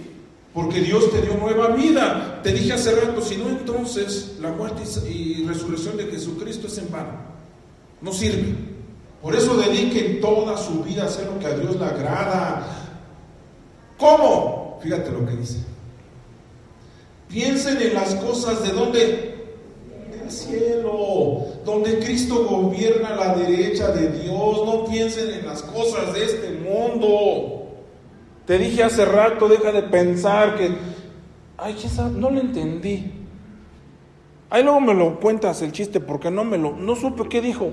Porque Dios te dio nueva vida. Te dije hace rato, si no, entonces la muerte y resurrección de Jesucristo es en vano. No sirve. Por eso dediquen toda su vida a hacer lo que a Dios le agrada. ¿Cómo? Fíjate lo que dice. Piensen en las cosas de donde cielo, donde Cristo gobierna la derecha de Dios. No piensen en las cosas de este mundo. Te dije hace rato, deja de pensar que, ay, no lo entendí. Ahí luego me lo cuentas el chiste porque no me lo, no supe qué dijo.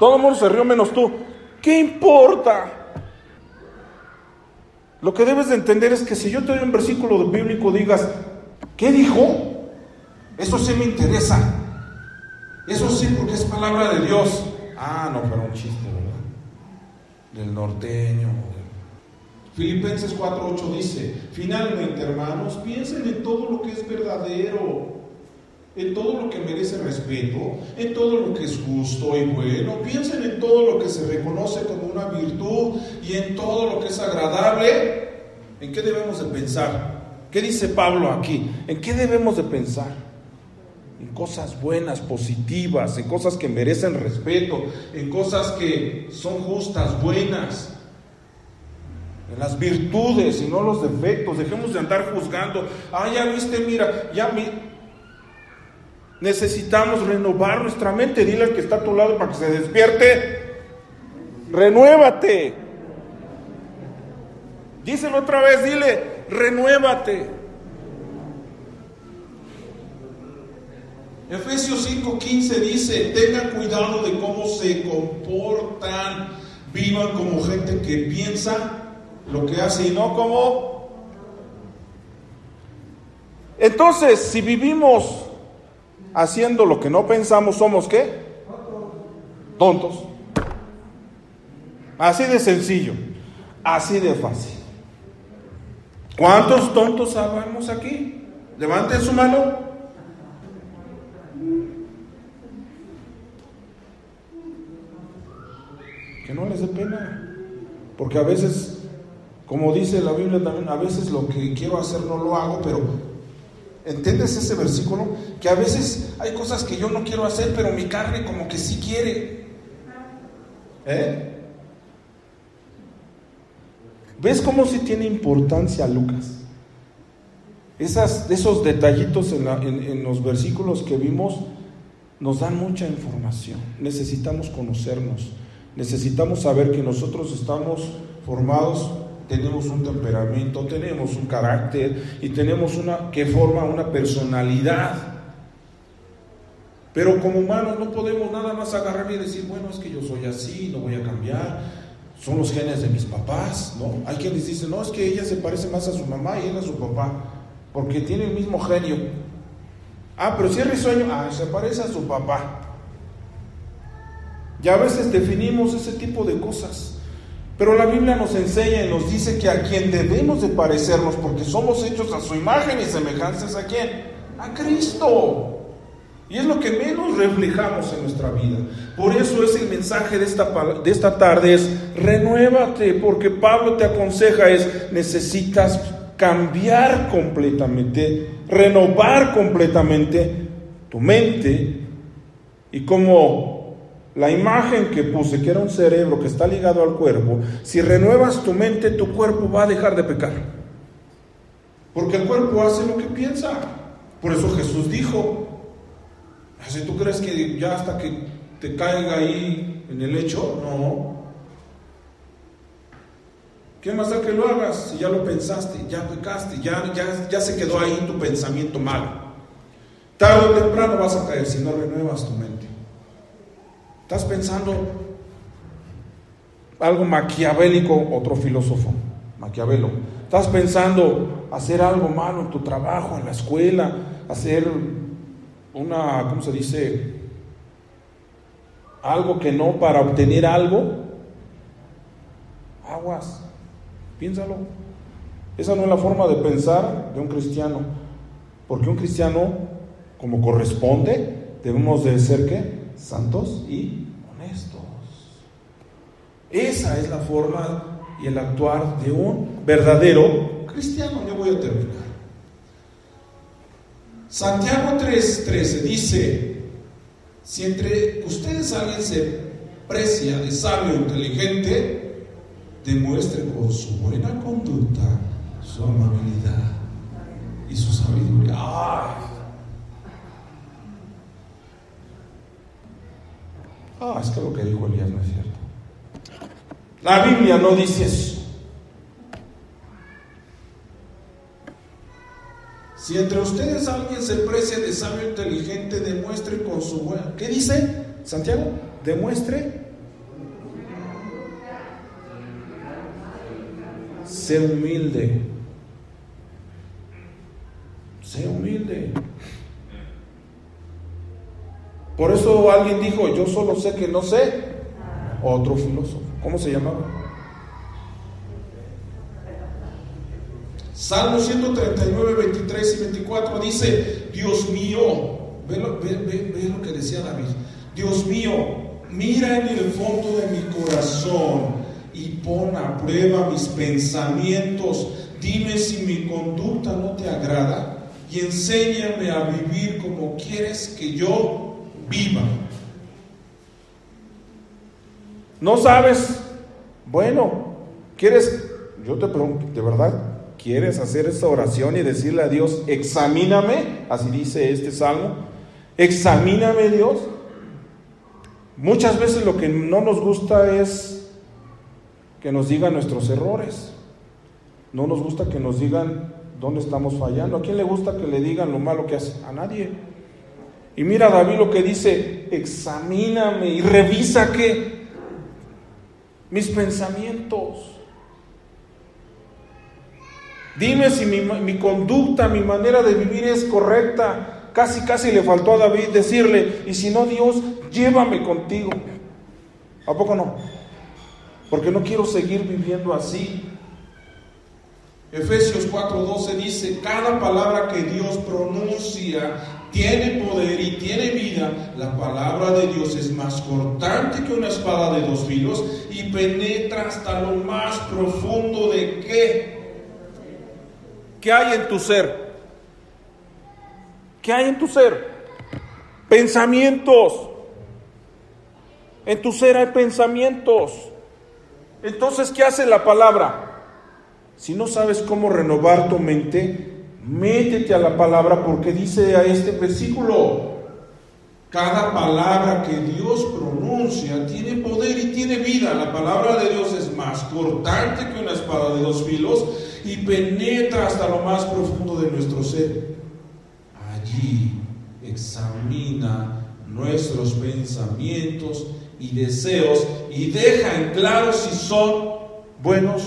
Todo el mundo se rió menos tú. ¿Qué importa? Lo que debes de entender es que si yo te doy un versículo bíblico, digas, ¿qué dijo? Eso sí me interesa. Eso sí, porque es palabra de Dios. Ah, no, pero un chiste, ¿verdad? Del norteño. Filipenses 4:8 dice, finalmente hermanos, piensen en todo lo que es verdadero, en todo lo que merece respeto, en todo lo que es justo y bueno, piensen en todo lo que se reconoce como una virtud y en todo lo que es agradable. ¿En qué debemos de pensar? ¿Qué dice Pablo aquí? ¿En qué debemos de pensar? En cosas buenas, positivas, en cosas que merecen respeto, en cosas que son justas, buenas en las virtudes y no los defectos. Dejemos de andar juzgando. Ah, ya viste, mira, ya necesitamos renovar nuestra mente. Dile al que está a tu lado para que se despierte. Renuévate. Díselo otra vez, dile, renuévate. Efesios 5:15 dice, tengan cuidado de cómo se comportan, vivan como gente que piensa lo que hace y no como... Entonces, si vivimos haciendo lo que no pensamos, ¿somos qué? Tontos. Así de sencillo, así de fácil. ¿Cuántos tontos sabemos aquí? Levanten su mano. No les dé pena. Porque a veces como dice la Biblia también, a veces lo que quiero hacer no lo hago, pero ¿entiendes ese versículo? Que a veces hay cosas que yo no quiero hacer, pero mi carne como que sí quiere. ¿Eh? ¿Ves cómo sí tiene importancia Lucas? Esas, esos detallitos en, en los versículos que vimos nos dan mucha información. Necesitamos conocernos. Necesitamos saber que nosotros estamos formados tenemos un temperamento, tenemos un carácter y tenemos una que forma una personalidad. Pero como humanos no podemos nada más agarrar y decir, bueno, es que yo soy así, no voy a cambiar. Son los genes de mis papás, ¿no? Hay quienes dicen, no, es que ella se parece más a su mamá y él a su papá, porque tiene el mismo genio. Ah, pero si es risueño, ah, se parece a su papá. Ya a veces definimos ese tipo de cosas. Pero la Biblia nos enseña y nos dice que a quien debemos de parecernos, porque somos hechos a su imagen y semejanza, ¿es a quién? A Cristo. Y es lo que menos reflejamos en nuestra vida. Por eso es el mensaje de esta, de esta tarde, es renuévate, porque Pablo te aconseja es, necesitas cambiar completamente, renovar completamente tu mente y como la imagen que puse, que era un cerebro que está ligado al cuerpo, si renuevas tu mente, tu cuerpo va a dejar de pecar. Porque el cuerpo hace lo que piensa. Por eso Jesús dijo, si tú crees que ya hasta que te caiga ahí en el lecho, no. ¿Qué más da que lo hagas si ya lo pensaste, ya pecaste, ya, ya, ya se quedó ahí tu pensamiento malo? Tarde o temprano vas a caer si no renuevas tu mente. Estás pensando algo maquiavélico, otro filósofo, Maquiavelo. Estás pensando hacer algo malo en tu trabajo, en la escuela, hacer una, ¿cómo se dice? Algo que no para obtener algo. Aguas, piénsalo. Esa no es la forma de pensar de un cristiano. Porque un cristiano, como corresponde, debemos de ser qué? Santos y esa es la forma y el actuar de un verdadero cristiano, ya voy a terminar. Santiago 3:13 dice, si entre ustedes alguien se precia de sabio o inteligente, demuestre por su buena conducta su amabilidad y su sabiduría. ¡Ay! Ah, es que lo que dijo Elías no es cierto. La Biblia no dice eso. Si entre ustedes alguien se precia de sabio inteligente, demuestre con su buena. ¿Qué dice Santiago? Demuestre. Sé humilde. Sé humilde. Por eso alguien dijo, yo solo sé que no sé. Otro filósofo. ¿Cómo se llamaba? Salmo 139, 23 y 24 dice, Dios mío, ve lo, que decía David, Dios mío, mira en el fondo de mi corazón y pon a prueba mis pensamientos, dime si mi conducta no te agrada y enséñame a vivir como quieres que yo viva. ¿No sabes? Bueno, ¿quieres? Yo te pregunto, ¿de verdad ¿Quieres hacer esta oración y decirle a Dios, examíname? Así dice este salmo. Examíname Dios. Muchas veces lo que no nos gusta es que nos digan nuestros errores. No nos gusta que nos digan dónde estamos fallando. ¿A quién le gusta que le digan lo malo que hace? A nadie. Y mira David lo que dice, examíname y revisa que mis pensamientos. Dime si mi, conducta, mi manera de vivir es correcta. Casi, casi le faltó a David decirle, y si no Dios, llévame contigo. ¿A poco no? Porque no quiero seguir viviendo así. Efesios 4:12 dice, cada palabra que Dios pronuncia tiene poder y tiene vida. La palabra de Dios es más cortante que una espada de dos filos y penetra hasta lo más profundo de qué? ¿Qué hay en tu ser? ¿Qué hay en tu ser? Pensamientos. En tu ser hay pensamientos. Entonces, ¿qué hace la palabra? Si no sabes cómo renovar tu mente, métete a la palabra porque dice a este versículo, cada palabra que Dios pronuncia tiene poder y tiene vida. La palabra de Dios es más cortante que una espada de dos filos y penetra hasta lo más profundo de nuestro ser. Allí examina nuestros pensamientos y deseos y deja en claro si son buenos.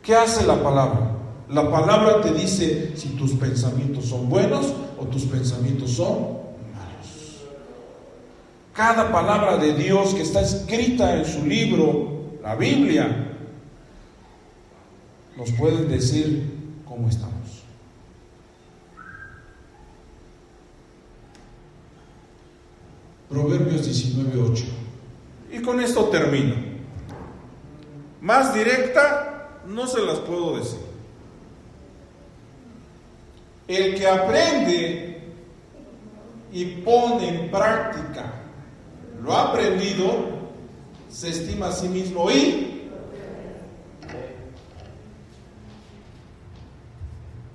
¿Qué hace la palabra? La palabra te dice si tus pensamientos son buenos o tus pensamientos son cada palabra de Dios que está escrita en su libro, la Biblia, nos puede decir cómo estamos. Proverbios 19:8. Y con esto termino. Más directa no se las puedo decir. El que aprende y pone en práctica lo aprendido, se estima a sí mismo y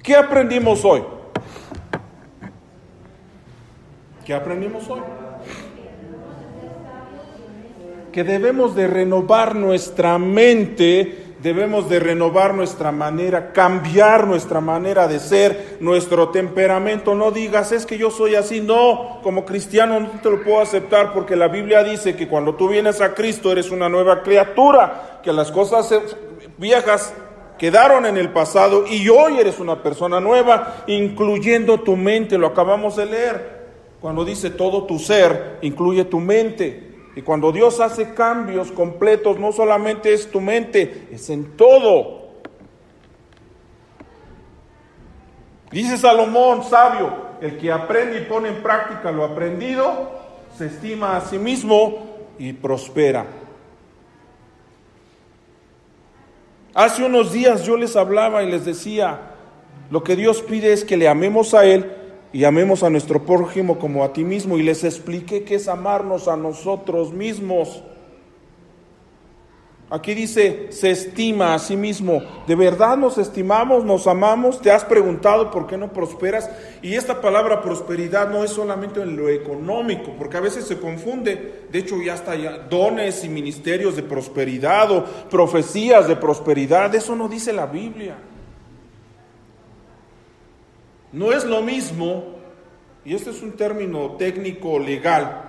¿qué aprendimos hoy? ¿Qué aprendimos hoy? Que debemos de renovar nuestra mente debemos de renovar nuestra manera, cambiar nuestra manera de ser, nuestro temperamento. No digas, es que yo soy así. No, como cristiano no te lo puedo aceptar porque la Biblia dice que cuando tú vienes a Cristo eres una nueva criatura, que las cosas viejas quedaron en el pasado y hoy eres una persona nueva, incluyendo tu mente, lo acabamos de leer. Cuando dice todo tu ser, incluye tu mente. Y cuando Dios hace cambios completos, no solamente es tu mente, es en todo. Dice Salomón, sabio, el que aprende y pone en práctica lo aprendido, se estima a sí mismo y prospera. Hace unos días yo les hablaba y les decía, lo que Dios pide es que le amemos a Él y amemos a nuestro prójimo como a ti mismo. Y les expliqué que es amarnos a nosotros mismos. Aquí dice, se estima a sí mismo. ¿De verdad nos estimamos, nos amamos? ¿Te has preguntado por qué no prosperas? Y esta palabra prosperidad no es solamente en lo económico, porque a veces se confunde. De hecho, ya está ya dones y ministerios de prosperidad o profecías de prosperidad. Eso no dice la Biblia. No es lo mismo, y este es un término técnico legal,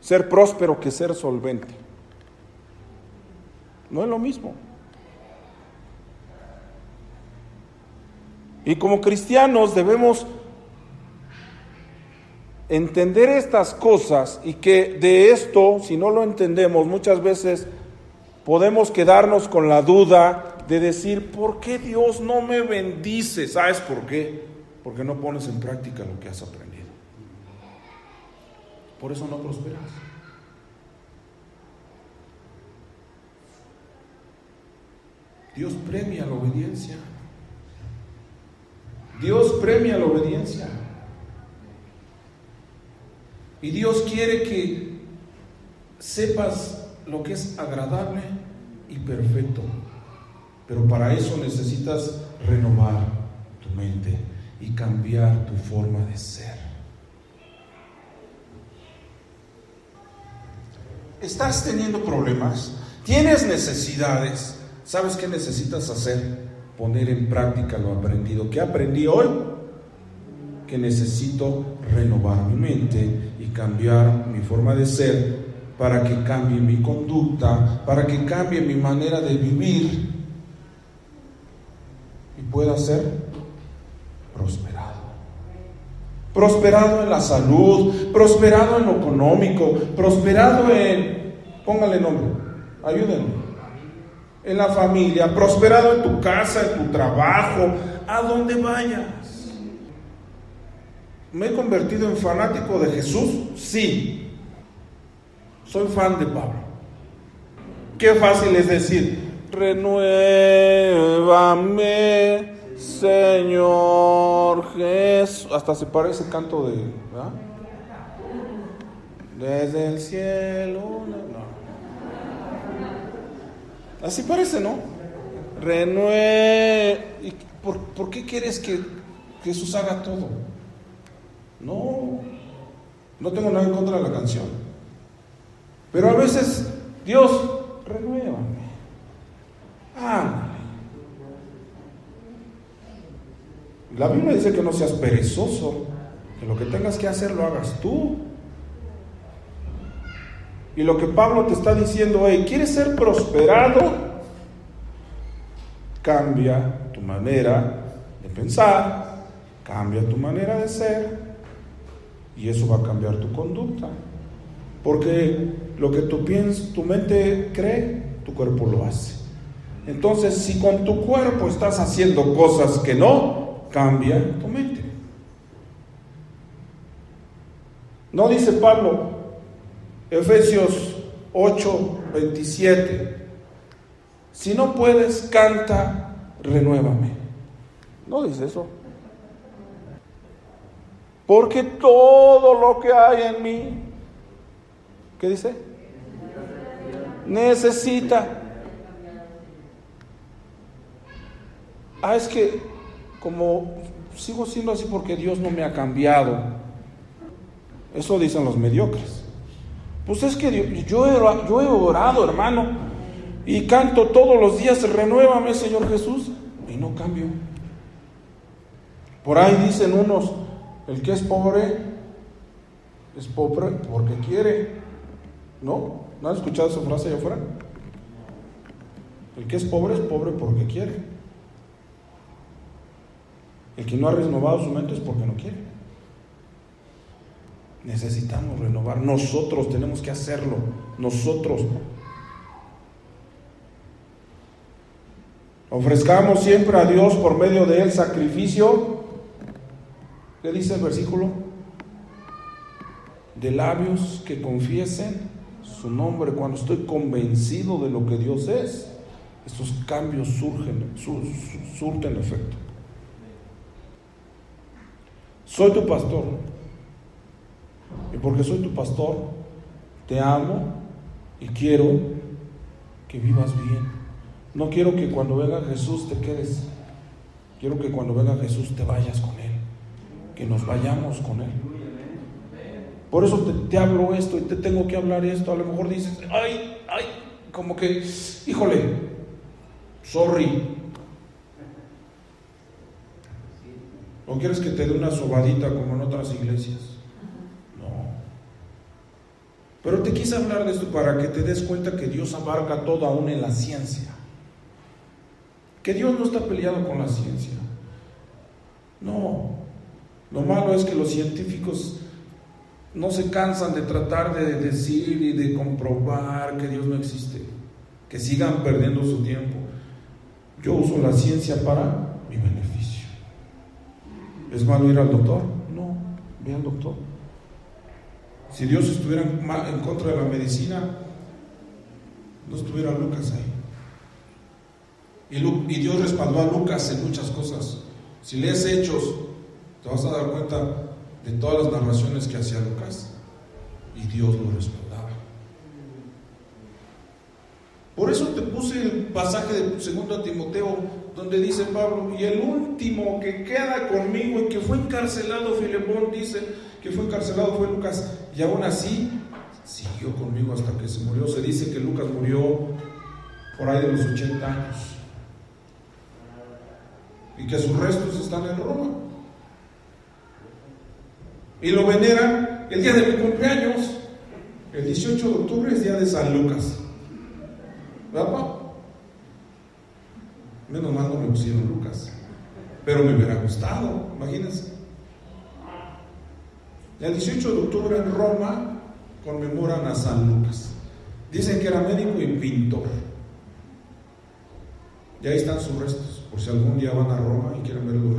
ser próspero que ser solvente. No es lo mismo. Y como cristianos debemos entender estas cosas y que de esto, si no lo entendemos, muchas veces podemos quedarnos con la duda de decir, ¿por qué Dios no me bendice? ¿Sabes por qué? Porque no pones en práctica lo que has aprendido. Por eso no prosperas. Dios premia la obediencia. Dios premia la obediencia. Y Dios quiere que sepas lo que es agradable y perfecto. Pero para eso necesitas renovar tu mente y cambiar tu forma de ser. ¿Estás teniendo problemas? ¿Tienes necesidades? ¿Sabes qué necesitas hacer? Poner en práctica lo aprendido. ¿Qué aprendí hoy? Que necesito renovar mi mente y cambiar mi forma de ser para que cambie mi conducta, para que cambie mi manera de vivir pueda ser prosperado. Prosperado en la salud, prosperado en lo económico, prosperado en, póngale nombre, ayúdenme, en la familia, prosperado en tu casa, en tu trabajo, a donde vayas. ¿Me he convertido en fanático de Jesús? Sí. Soy fan de Pablo. Qué fácil es decir, renuévame, Señor Jesús. Hasta se parece canto de. Desde el cielo. No. Así parece, ¿no? Renue. ¿Por, ¿Por qué quieres que Jesús haga todo? No, no tengo nada en contra de la canción. Pero a veces, Dios, renuévame. Ándale. La Biblia dice que no seas perezoso, que lo que tengas que hacer lo hagas tú. Y lo que Pablo te está diciendo, hey, ¿quieres ser prosperado? Cambia tu manera de pensar, cambia tu manera de ser, y eso va a cambiar tu conducta. Porque lo que tú piensas, tu mente cree, tu cuerpo lo hace. Entonces, si con tu cuerpo estás haciendo cosas que no, cambia tu mente. No dice Pablo, Efesios 8, 27, si no puedes, canta, renuévame. No dice eso. Porque todo lo que hay en mí, ¿qué dice? Necesita. Ah, es que como sigo siendo así porque Dios no me ha cambiado. Eso dicen los mediocres. Pues es que yo he, yo he orado, hermano, y canto todos los días, renuévame, Señor Jesús, y no cambio. Por ahí dicen unos, el que es pobre es pobre porque quiere. ¿No? ¿No han escuchado esa frase allá afuera? El que es pobre es pobre porque quiere. El que no ha renovado su mente es porque no quiere. Necesitamos renovar. Nosotros tenemos que hacerlo. Nosotros. Ofrezcamos siempre a Dios por medio de él sacrificio. ¿Qué dice el versículo? De labios que confiesen su nombre cuando estoy convencido de lo que Dios es estos cambios surgen, surten efecto. Soy tu pastor. Y porque soy tu pastor, te amo y quiero que vivas bien. No quiero que cuando venga Jesús te quedes. Quiero que cuando venga Jesús te vayas con Él. Que nos vayamos con Él. Por eso te, hablo esto y te tengo que hablar esto. A lo mejor dices, ay, ay, como que, híjole, sorry. ¿O quieres que te dé una sobadita como en otras iglesias? No. Pero te quise hablar de esto para que te des cuenta que Dios abarca todo aún en la ciencia. Que Dios no está peleado con la ciencia. No. Lo malo es que los científicos no se cansan de tratar de decir y de comprobar que Dios no existe, que sigan perdiendo su tiempo. Yo uso la ciencia para mi beneficio. ¿Es malo ir al doctor? No, ve al doctor. Si Dios estuviera en contra de la medicina, no estuviera Lucas ahí. Y, Dios respaldó a Lucas en muchas cosas. Si lees Hechos, te vas a dar cuenta de todas las narraciones que hacía Lucas. Y Dios lo respaldaba. Por eso te puse el pasaje de 2 Timoteo, donde dice Pablo, y el último que queda conmigo y que fue encarcelado, Filemón dice que fue encarcelado fue Lucas, y aún así siguió conmigo hasta que se murió. Se dice que Lucas murió por ahí de los 80 años y que sus restos están en Roma y lo veneran el día de mi cumpleaños. El 18 de octubre es día de San Lucas. ¿Verdad? Menos mal no me pusieron Lucas. Pero me hubiera gustado, imagínense. El 18 de octubre en Roma conmemoran a San Lucas. Dicen que era médico y pintor. Y ahí están sus restos, por si algún día van a Roma y quieren ver los